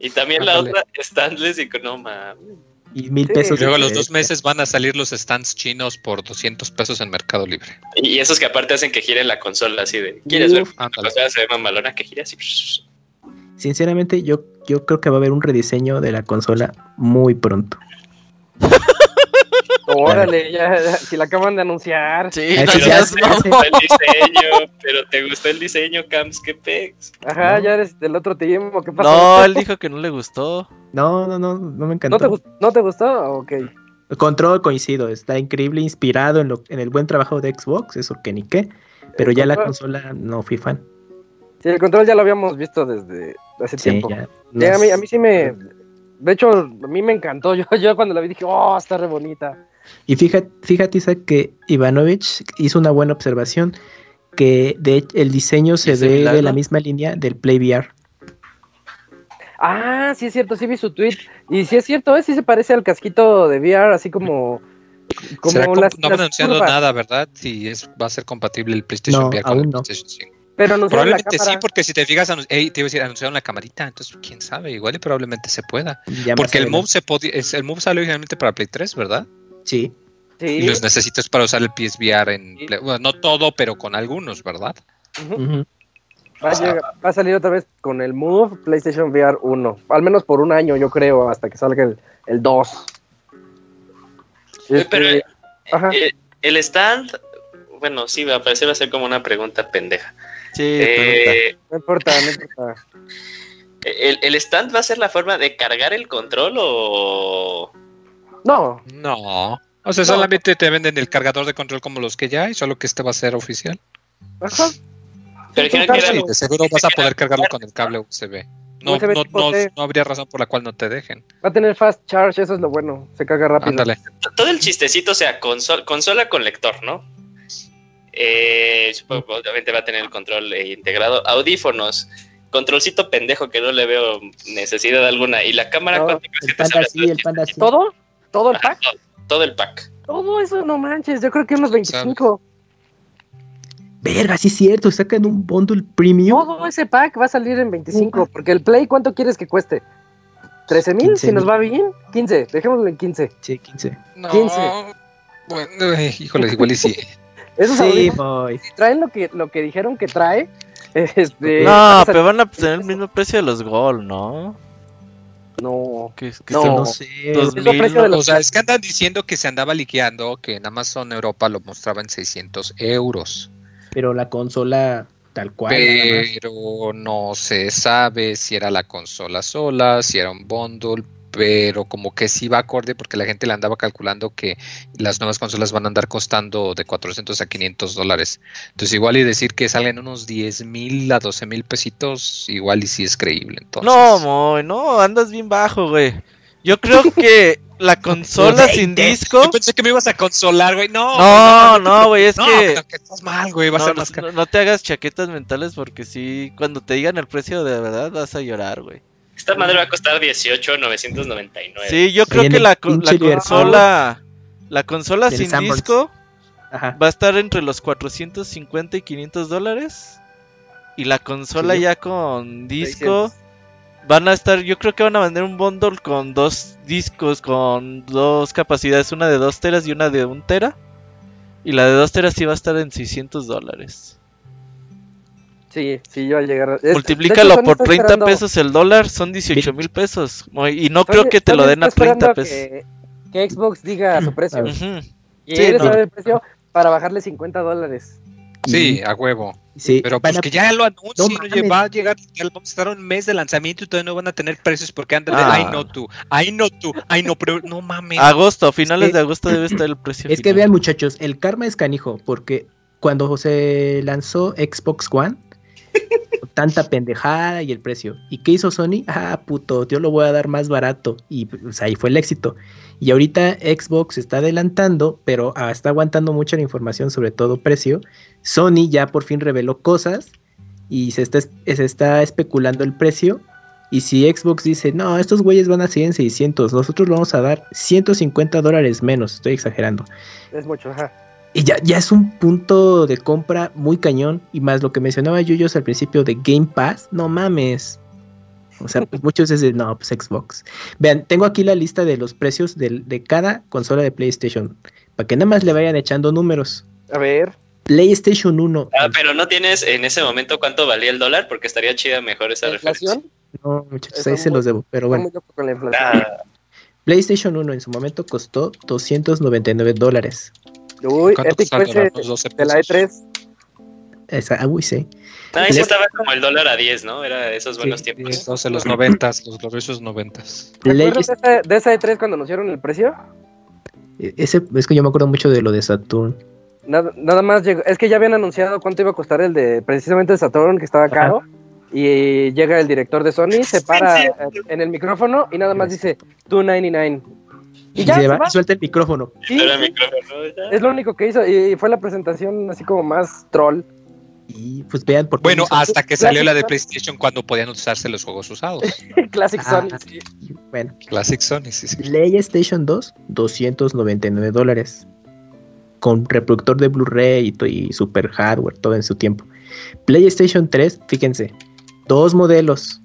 y también la Ándale. otra standless y con no mames. Y mil Sí. pesos. Y luego a los dos meses van a salir los stands chinos por 200 pesos en Mercado Libre. Y esos que aparte hacen que gire la consola así de, ¿quieres ver? Uf, ándale. consola se ve mamalona que gira así. Sinceramente, yo, yo creo que va a haber un rediseño de la consola muy pronto. <laughs> Órale, ya, si la acaban de anunciar. Sí, no seas ya, el diseño, pero te gustó el diseño, Camps, qué pex. Ajá, No. ya eres del otro team. ¿o ¿Qué pasó? No, <laughs> él dijo que no le gustó. No, no, no, no me encantó. ¿No te, ¿No te gustó? Ok. Control coincido, está increíble, inspirado en, lo, en el buen trabajo de Xbox, eso que ni qué. Pero El ya la consola no fui fan. Sí, el control ya lo habíamos visto desde hace Sí, tiempo. ya. Sí, a, mí, a mí sí me. De hecho, a mí me encantó. <laughs> Yo, yo cuando la vi dije, oh, está re bonita. Y fíjate, fíjate Isaac, que Ivanovich hizo una buena observación, que de hecho el diseño se ve de la misma línea del Play VR. Ah, sí es cierto, sí vi su tweet. Y sí es cierto, ¿eh? sí se parece al casquito de VR, así como. como Será las- no anunciando curvas. nada, ¿verdad? Si es, va a ser compatible el PlayStation No, VR con aún el no. PlayStation 5. Pero Probablemente sí, porque si te fijas, te iba a decir, anunciaron la camarita, entonces quién sabe, igual y probablemente se pueda. Ya Porque el. Move se el Move salió originalmente para Play 3, ¿verdad? Sí, Sí. Y los necesitas para usar el PSVR en Sí. Play- bueno, no todo, pero con algunos, ¿verdad? Va, a llegar- va a salir otra vez con el Move PlayStation VR 1. Al menos por un año, yo creo, hasta que salga el, el 2. Eh, Pero Este, ajá. eh, el stand, bueno, sí, va a parecer va a ser como una pregunta pendeja. Sí, pregunta. Eh, No importa, no importa. ¿el, ¿El stand va a ser la forma de cargar el control o...? No, No. O sea, No. solamente te venden el cargador de control como los que ya hay, solo que este va a ser oficial. ajá. Pero Sí, dijeron que claro. era- Sí, de seguro vas a poder cargarlo con el cable USB. No, USB no, no, no habría razón por la cual no te dejen. Va a tener fast charge, eso es lo bueno. Se carga rápido. Ándale. Todo el chistecito, o sea, consol- consola con lector, ¿no? Eh, supongo que obviamente va a tener el control eh, integrado. Audífonos. Controlcito pendejo que no le veo necesidad alguna. Y la cámara No, cuántica El panda sí, el panda sí. ¿Todo? ¿Todo el pack? todo, todo el pack. Todo eso, no manches. Yo creo que unos 25. Verga, sí es cierto, sacan un bundle premium. Todo ese pack va a salir en 25. Porque el Play, ¿cuánto quieres que cueste? ¿13 mil? 15 Si nos va bien. 15. Dejémoslo en 15. Sí, 15. No, 15. bueno, eh, híjole, igual y sí. <laughs> Esos Sí, boy. traen lo que, lo que dijeron que trae. <laughs> Este, No, pero van a tener el mismo precio de los Gol, ¿no? No. Que, que No. No sé. ¿no? los- O sea, es que andan diciendo que se andaba liqueando, que en Amazon Europa lo mostraba en 600 euros. Pero la consola tal cual. Pero no se sabe si era la consola sola, si era un bundle, pero como que sí va acorde porque la gente le andaba calculando que las nuevas consolas van a andar costando de 400 a 500 dólares. Entonces igual y decir que salen unos 10 mil a 12 mil pesitos, igual y sí es creíble. Entonces. No, Moy, no, andas bien bajo, güey. Yo creo <laughs> que la consola sin disco. Yo pensé que me ibas a consolar, güey. No, No, no, güey, es no, que. no, que estás mal, güey. Va a No, ser no, más caro. no- no te hagas chaquetas mentales porque sí, cuando te digan el precio de verdad vas a llorar, güey. Esta madre va a costar 18,999. Sí, yo creo que la, consola, la consola sin Sanborns. disco Ajá. va a estar entre los 450 y 500 dólares. Y la consola Sí. ya con disco van a estar, yo creo que van a vender un bundle con dos discos, con dos capacidades, una de 2 teras y una de 1 tera. Y la de 2 teras sí va a estar en 600 dólares. Sí, sí, yo al llegar. es- Multiplícalo hecho, por está 30 esperando- pesos el dólar, son 18 mil pesos. Y no creo que te lo den a está 30 esperando pesos. Que, que Xbox diga su <clears throat> precio. Ujú. Y Sí, él no. sabe el precio para bajarle 50 dólares. Sí, a huevo. Sí, Pero pues a- que ya lo anuncien, No va a llegar, ya vamos a estar a un mes de lanzamiento y todavía no van a tener precios porque andan de, Ah. ay no tú, ay no tú, ay no, pero no mames. Agosto, finales que- de agosto debe estar el precio. Es que vean muchachos, el karma es canijo, porque cuando se lanzó Xbox One, tanta pendejada y el precio. ¿Y qué hizo Sony? Ah, puto, yo lo voy a dar más barato. Y pues, ahí fue el éxito. Y ahorita Xbox está adelantando, pero ah, está aguantando mucho la información, sobre todo precio. Sony ya por fin reveló cosas y se está, es- se está especulando el precio. Y si Xbox dice, no, estos güeyes van a seguir en 600, nosotros lo vamos a dar 150 dólares menos, estoy exagerando. Es mucho, ajá. Y ya, ya es un punto de compra muy cañón. Y más lo que mencionaba Yuyos al principio de Game Pass, no mames. O sea, pues muchos dicen, no, pues Xbox. Vean, tengo aquí la lista de los precios del- de, cada consola de PlayStation. Para que nada más le vayan echando números. A ver. PlayStation 1. Ah, pero no tienes en ese momento cuánto valía el dólar, porque estaría chida mejor esa ¿La referencia. inflación? No, muchachos, ahí se los debo. Pero Está bueno, muy loco con la inflación. Ah, PlayStation 1 en su momento costó 299 dólares. Uy, ¿Cuánto Epic el fue ese 12 de la pesos. E3. Esa, ah, uy, sí. no, ahí sí Le- estaba como el dólar a 10, ¿no? Era esos buenos Sí, tiempos. Los de los noventas, los gloriosos noventas. ¿Te Play- acuerdas de esa, de esa E3 cuando anunciaron el precio? ese, es que yo me acuerdo mucho de lo de Saturn. Nada, nada más llegó. Es que ya habían anunciado cuánto iba a costar el de precisamente de Saturn, que estaba caro. Y llega el director de Sony, se para en el micrófono y nada más dice 299. Y ya se se va, y suelta el micrófono. Sí, es lo único que hizo. Y fue la presentación así como más troll. Y pues vean por qué Bueno, hasta que salió la de. PlayStation cuando podían usarse los juegos usados. <laughs> Classic Ah. Sony. sí. bueno. Classic Sony, sí, sí. PlayStation 2, 299 dólares. Con reproductor de Blu-ray y super hardware, todo en su tiempo. PlayStation 3, fíjense, dos modelos.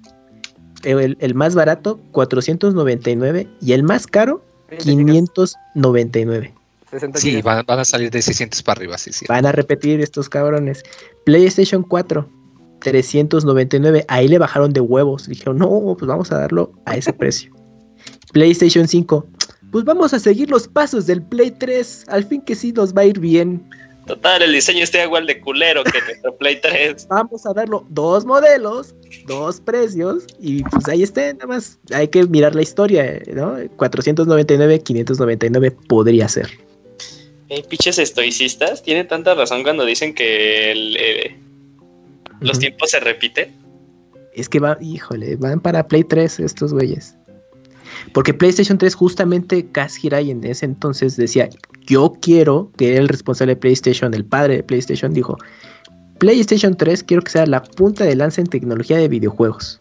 El, el más barato, 499. Y el más caro, 599. 60 Sí, van a salir de 600 para arriba, sí, sí. Van a repetir estos cabrones. PlayStation 4, 399. Ahí le bajaron de huevos. Dijeron, no, pues vamos a darlo a ese <laughs> precio. PlayStation 5, pues vamos a seguir los pasos del Play 3. Al fin que sí nos va a ir bien. Total, el diseño está igual de culero que nuestro Play 3. <laughs> Vamos a darlo dos modelos, dos precios. Y pues ahí está, nada más. Hay que mirar la historia, ¿no? 499, 599 podría ser. Eh, pinches estoicistas, tienen tanta razón cuando dicen que el, eh, los tiempos se repiten. Es que va, híjole, van para Play 3 estos güeyes. Porque PlayStation 3 justamente Kaz Hirai en ese entonces decía, yo quiero que era el responsable de PlayStation, el padre de PlayStation, dijo, PlayStation 3 quiero que sea la punta de lanza en tecnología de videojuegos.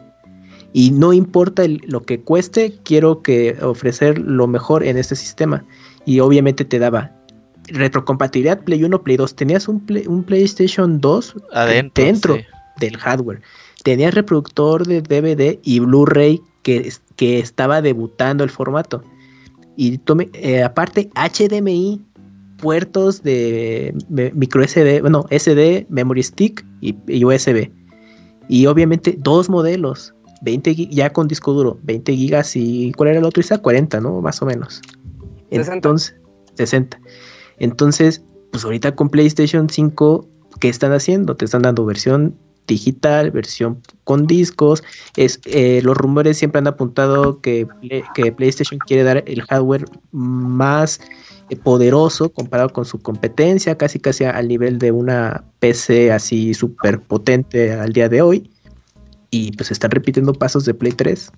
Y no importa el- lo que cueste, quiero que ofrecer lo mejor en este sistema. Y obviamente te daba retrocompatibilidad Play 1, Play 2. Tenías un, Play- un PlayStation 2 Adentro. dentro sí. del hardware. Tenías reproductor de DVD y Blu-ray que, que estaba debutando el formato. Y tome, eh, aparte HDMI, puertos de micro SD, bueno, SD, memory stick y, y USB. Y obviamente dos modelos, 20 gi- ya con disco duro, 20 gigas y ¿cuál era el otro? Isa 40, ¿no? Más o menos. 60. Entonces, 60. Entonces, pues ahorita con PlayStation 5, ¿qué están haciendo? Te están dando versión digital, versión con discos. Es, eh, los rumores siempre han apuntado que, que PlayStation quiere dar el hardware más eh, poderoso comparado con su competencia, casi casi al nivel de una PC así súper potente al día de hoy. Y pues están repitiendo pasos de Play 3.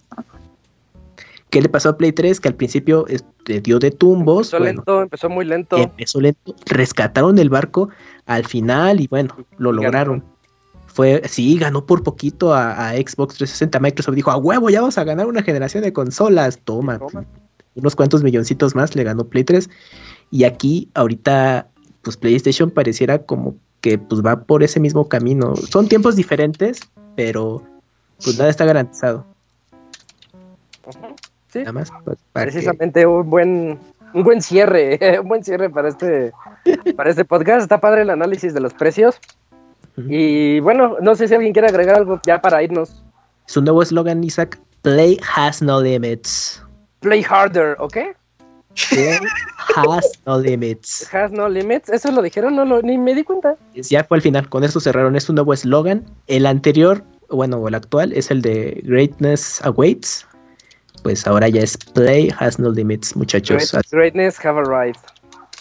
¿Qué le pasó a Play 3? Que al principio este, dio de tumbos. Empezó bueno, lento, empezó muy lento. empezó lento, rescataron el barco al final y bueno, lo lograron. Fue, sí, ganó por poquito a, a Xbox 360. Microsoft dijo, a huevo, ya vamos a ganar una generación de consolas. Toma, Toma. unos cuantos milloncitos más le ganó Play 3. Y aquí, ahorita, pues PlayStation pareciera como que pues va por ese mismo camino. Son tiempos diferentes, pero pues nada está garantizado. Sí, Nada más para que- precisamente un buen un buen cierre, <laughs> un buen cierre para este para este podcast. Está padre el análisis de los precios. Y bueno, no sé si alguien quiere agregar algo ya para irnos. Su nuevo eslogan, Isaac, Play has no limits. Play harder, ¿ok? Play has no limits. <laughs> Has no limits. Eso lo dijeron, no lo, ni me di cuenta. Ya fue al final, con esto cerraron. Es un nuevo eslogan. El anterior, bueno, el actual, es el de Greatness Awaits. Pues ahora ya es Play has no limits, muchachos. Great- greatness have arrived.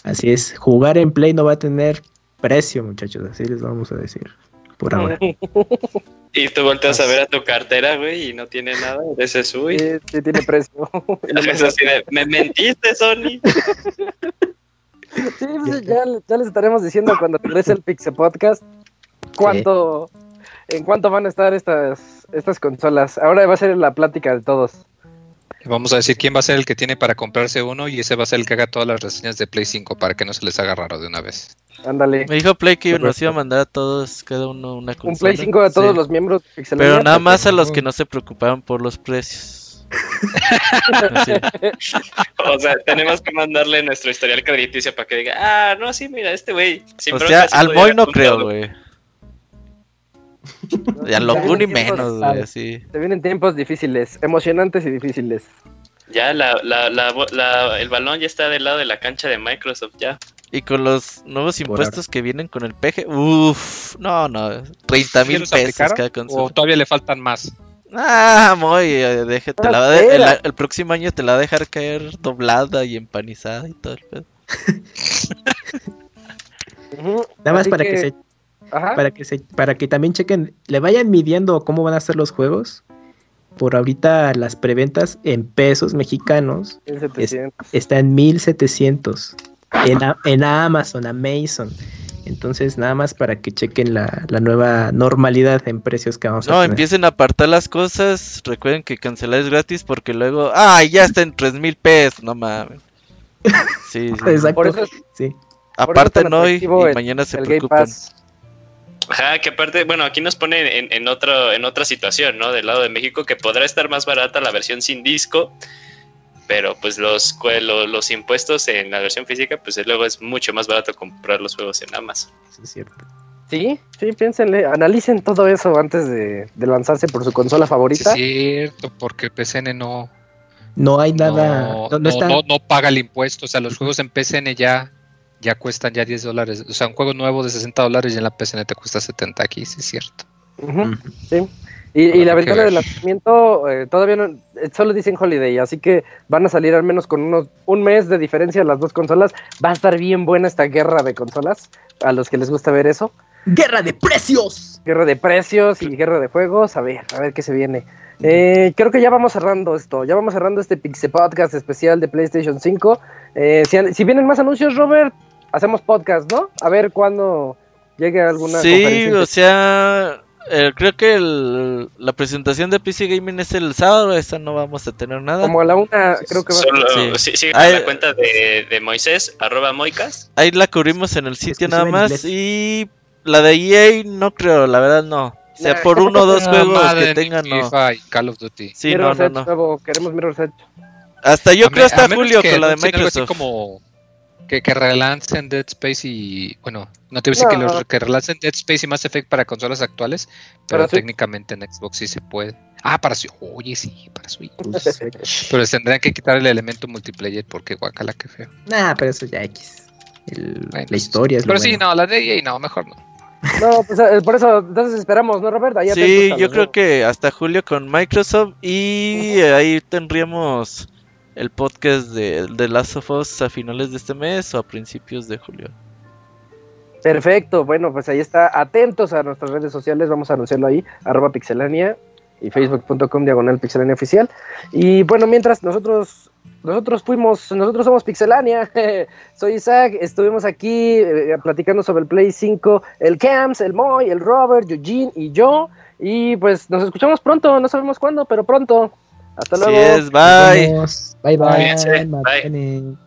Así es, jugar en Play no va a tener precio, muchachos. Así les vamos a decir. Por ahora. <laughs> Y tú volteas a ver a tu cartera, güey, y no tiene nada. Ese es uy. Sí, sí tiene precio. <laughs> Es así de, me mentiste, Sony. <laughs> Sí, pues ya, ya les estaremos diciendo cuando regrese el Pixel Podcast cuánto, en cuánto van a estar estas, estas consolas. Ahora va a ser la plática de todos. Vamos a decir quién va a ser el que tiene para comprarse uno y ese va a ser el que haga todas las reseñas de Play 5 para que no se les haga raro de una vez. Ándale. Me dijo Play que nos iba a mandar a todos, cada uno una consola. Un Play 5 a todos Sí. los miembros Pixel. Pero nada más a los que no se preocupaban por los precios. <laughs> Sí. O sea, tenemos que mandarle nuestro historial crediticio para que diga, ah, no, sí, mira, este güey. O sea, al Moy no creo, uno". güey. Y a Longun ni menos, güey, así. Se vienen tiempos difíciles, emocionantes y difíciles. Ya la, la, la, la- el balón ya está del lado de la cancha de Microsoft, ya. Y con los nuevos Por impuestos que vienen con el PG, uff, no, no, 30 ¿Sí mil los pesos aplicaron? cada ¿O consola. todavía le faltan más? Ah, Moy, eh, déjate, la va a de- el, próximo año te la va a dejar caer doblada y empanizada y todo el pedo. <laughs> Nada más así para que, se, Ajá. para que se, para que también chequen, le vayan midiendo cómo van a ser los juegos. Por ahorita las preventas en pesos mexicanos 1700. está en 1700 en, a- en Amazon, Amazon. Entonces, nada más para que chequen la, la nueva normalidad en precios que vamos a No, tener. empiecen a apartar las cosas. Recuerden que cancelar es gratis porque luego, ay, ya está en 3 mil pesos. No mames. Sí, sí. <laughs> Exacto. Por eso es sí. Aparten hoy y el- mañana se el Game preocupan. Pass. Ajá, que aparte, bueno, aquí nos pone en, en, otro, en otra situación, ¿no? Del lado de México, que podrá estar más barata la versión sin disco, pero pues los, cue- lo- los impuestos en la versión física, pues luego es mucho más barato comprar los juegos en Amazon. Eso es cierto. Sí, sí, piénsenle, analicen todo eso antes de, de lanzarse por su consola Sí, favorita. es cierto, porque PCN no, No hay nada. no, No, no no- está. no- no paga el impuesto. O sea, los juegos en PCN ya, ya cuestan ya 10 dólares. O sea, un juego nuevo de 60 dólares y en la PCN te cuesta 70 aquí, sí es cierto. Sí. Y, y la ventana de lanzamiento eh, todavía no, eh, solo dicen Holiday, así que van a salir al menos con unos un mes de diferencia las dos consolas. Va a estar bien buena esta guerra de consolas, a los que les gusta ver eso. ¡Guerra de precios! Guerra de precios y guerra de juegos. A ver, a ver qué se viene. Eh, creo que ya vamos cerrando esto. Ya vamos cerrando este Pixel Podcast especial de PlayStation 5. Eh, si, si vienen más anuncios, Robert, hacemos podcast, ¿no? A ver cuándo llegue alguna. Sí, o sea, eh, creo que el- la presentación de PC Gaming es el sábado, esta no vamos a tener nada. Como a la una, creo que va Solo, Sí. sí, sí, Ay, la cuenta de, de Moisés, arroba Moicas. Ahí la cubrimos en el sitio nada más y la de EA no creo, la verdad no. O sea, Nah, por uno o dos juegos que tengan no. Y Call of Duty. Sí, no, Mirror's no, no. nuevo, queremos Mirror's Edge. Hasta yo A creo me- hasta a julio que con la de anuncien algo así Microsoft. como que, que relancen Dead Space y. Bueno, no te voy a decir que, los- que relancen Dead Space y Mass Effect para consolas actuales, pero técnicamente en Xbox sí se puede. Ah, para Switch. Oye, sí, para Switch. <laughs> pero les tendrían que quitar el elemento multiplayer porque guacala, que feo. Nah, pero eso ya X. El- Bueno, la historia es lo Pero sí, bueno. no, la de EA no, mejor no. <laughs> No, pues eh, por eso, entonces esperamos, ¿no, Robert? Ahí Sí, yo creo que hasta julio con Microsoft y ahí tendríamos el podcast de, de Last of Us a finales de este mes o a principios de julio. Perfecto, bueno, pues ahí está. Atentos a nuestras redes sociales, vamos a anunciarlo ahí, arroba pixelania y facebook.com diagonal pixelania oficial. Y bueno, mientras nosotros, nosotros fuimos, nosotros somos pixelania, <laughs> soy Isaac, estuvimos aquí eh, platicando sobre el Play 5, el Camps, el Moy, el Robert, Eugene y yo. Y pues nos escuchamos pronto, no sabemos cuándo, pero pronto. Hasta Así luego. es, bye. Nos vemos. Bye bye. Cuídense, bye.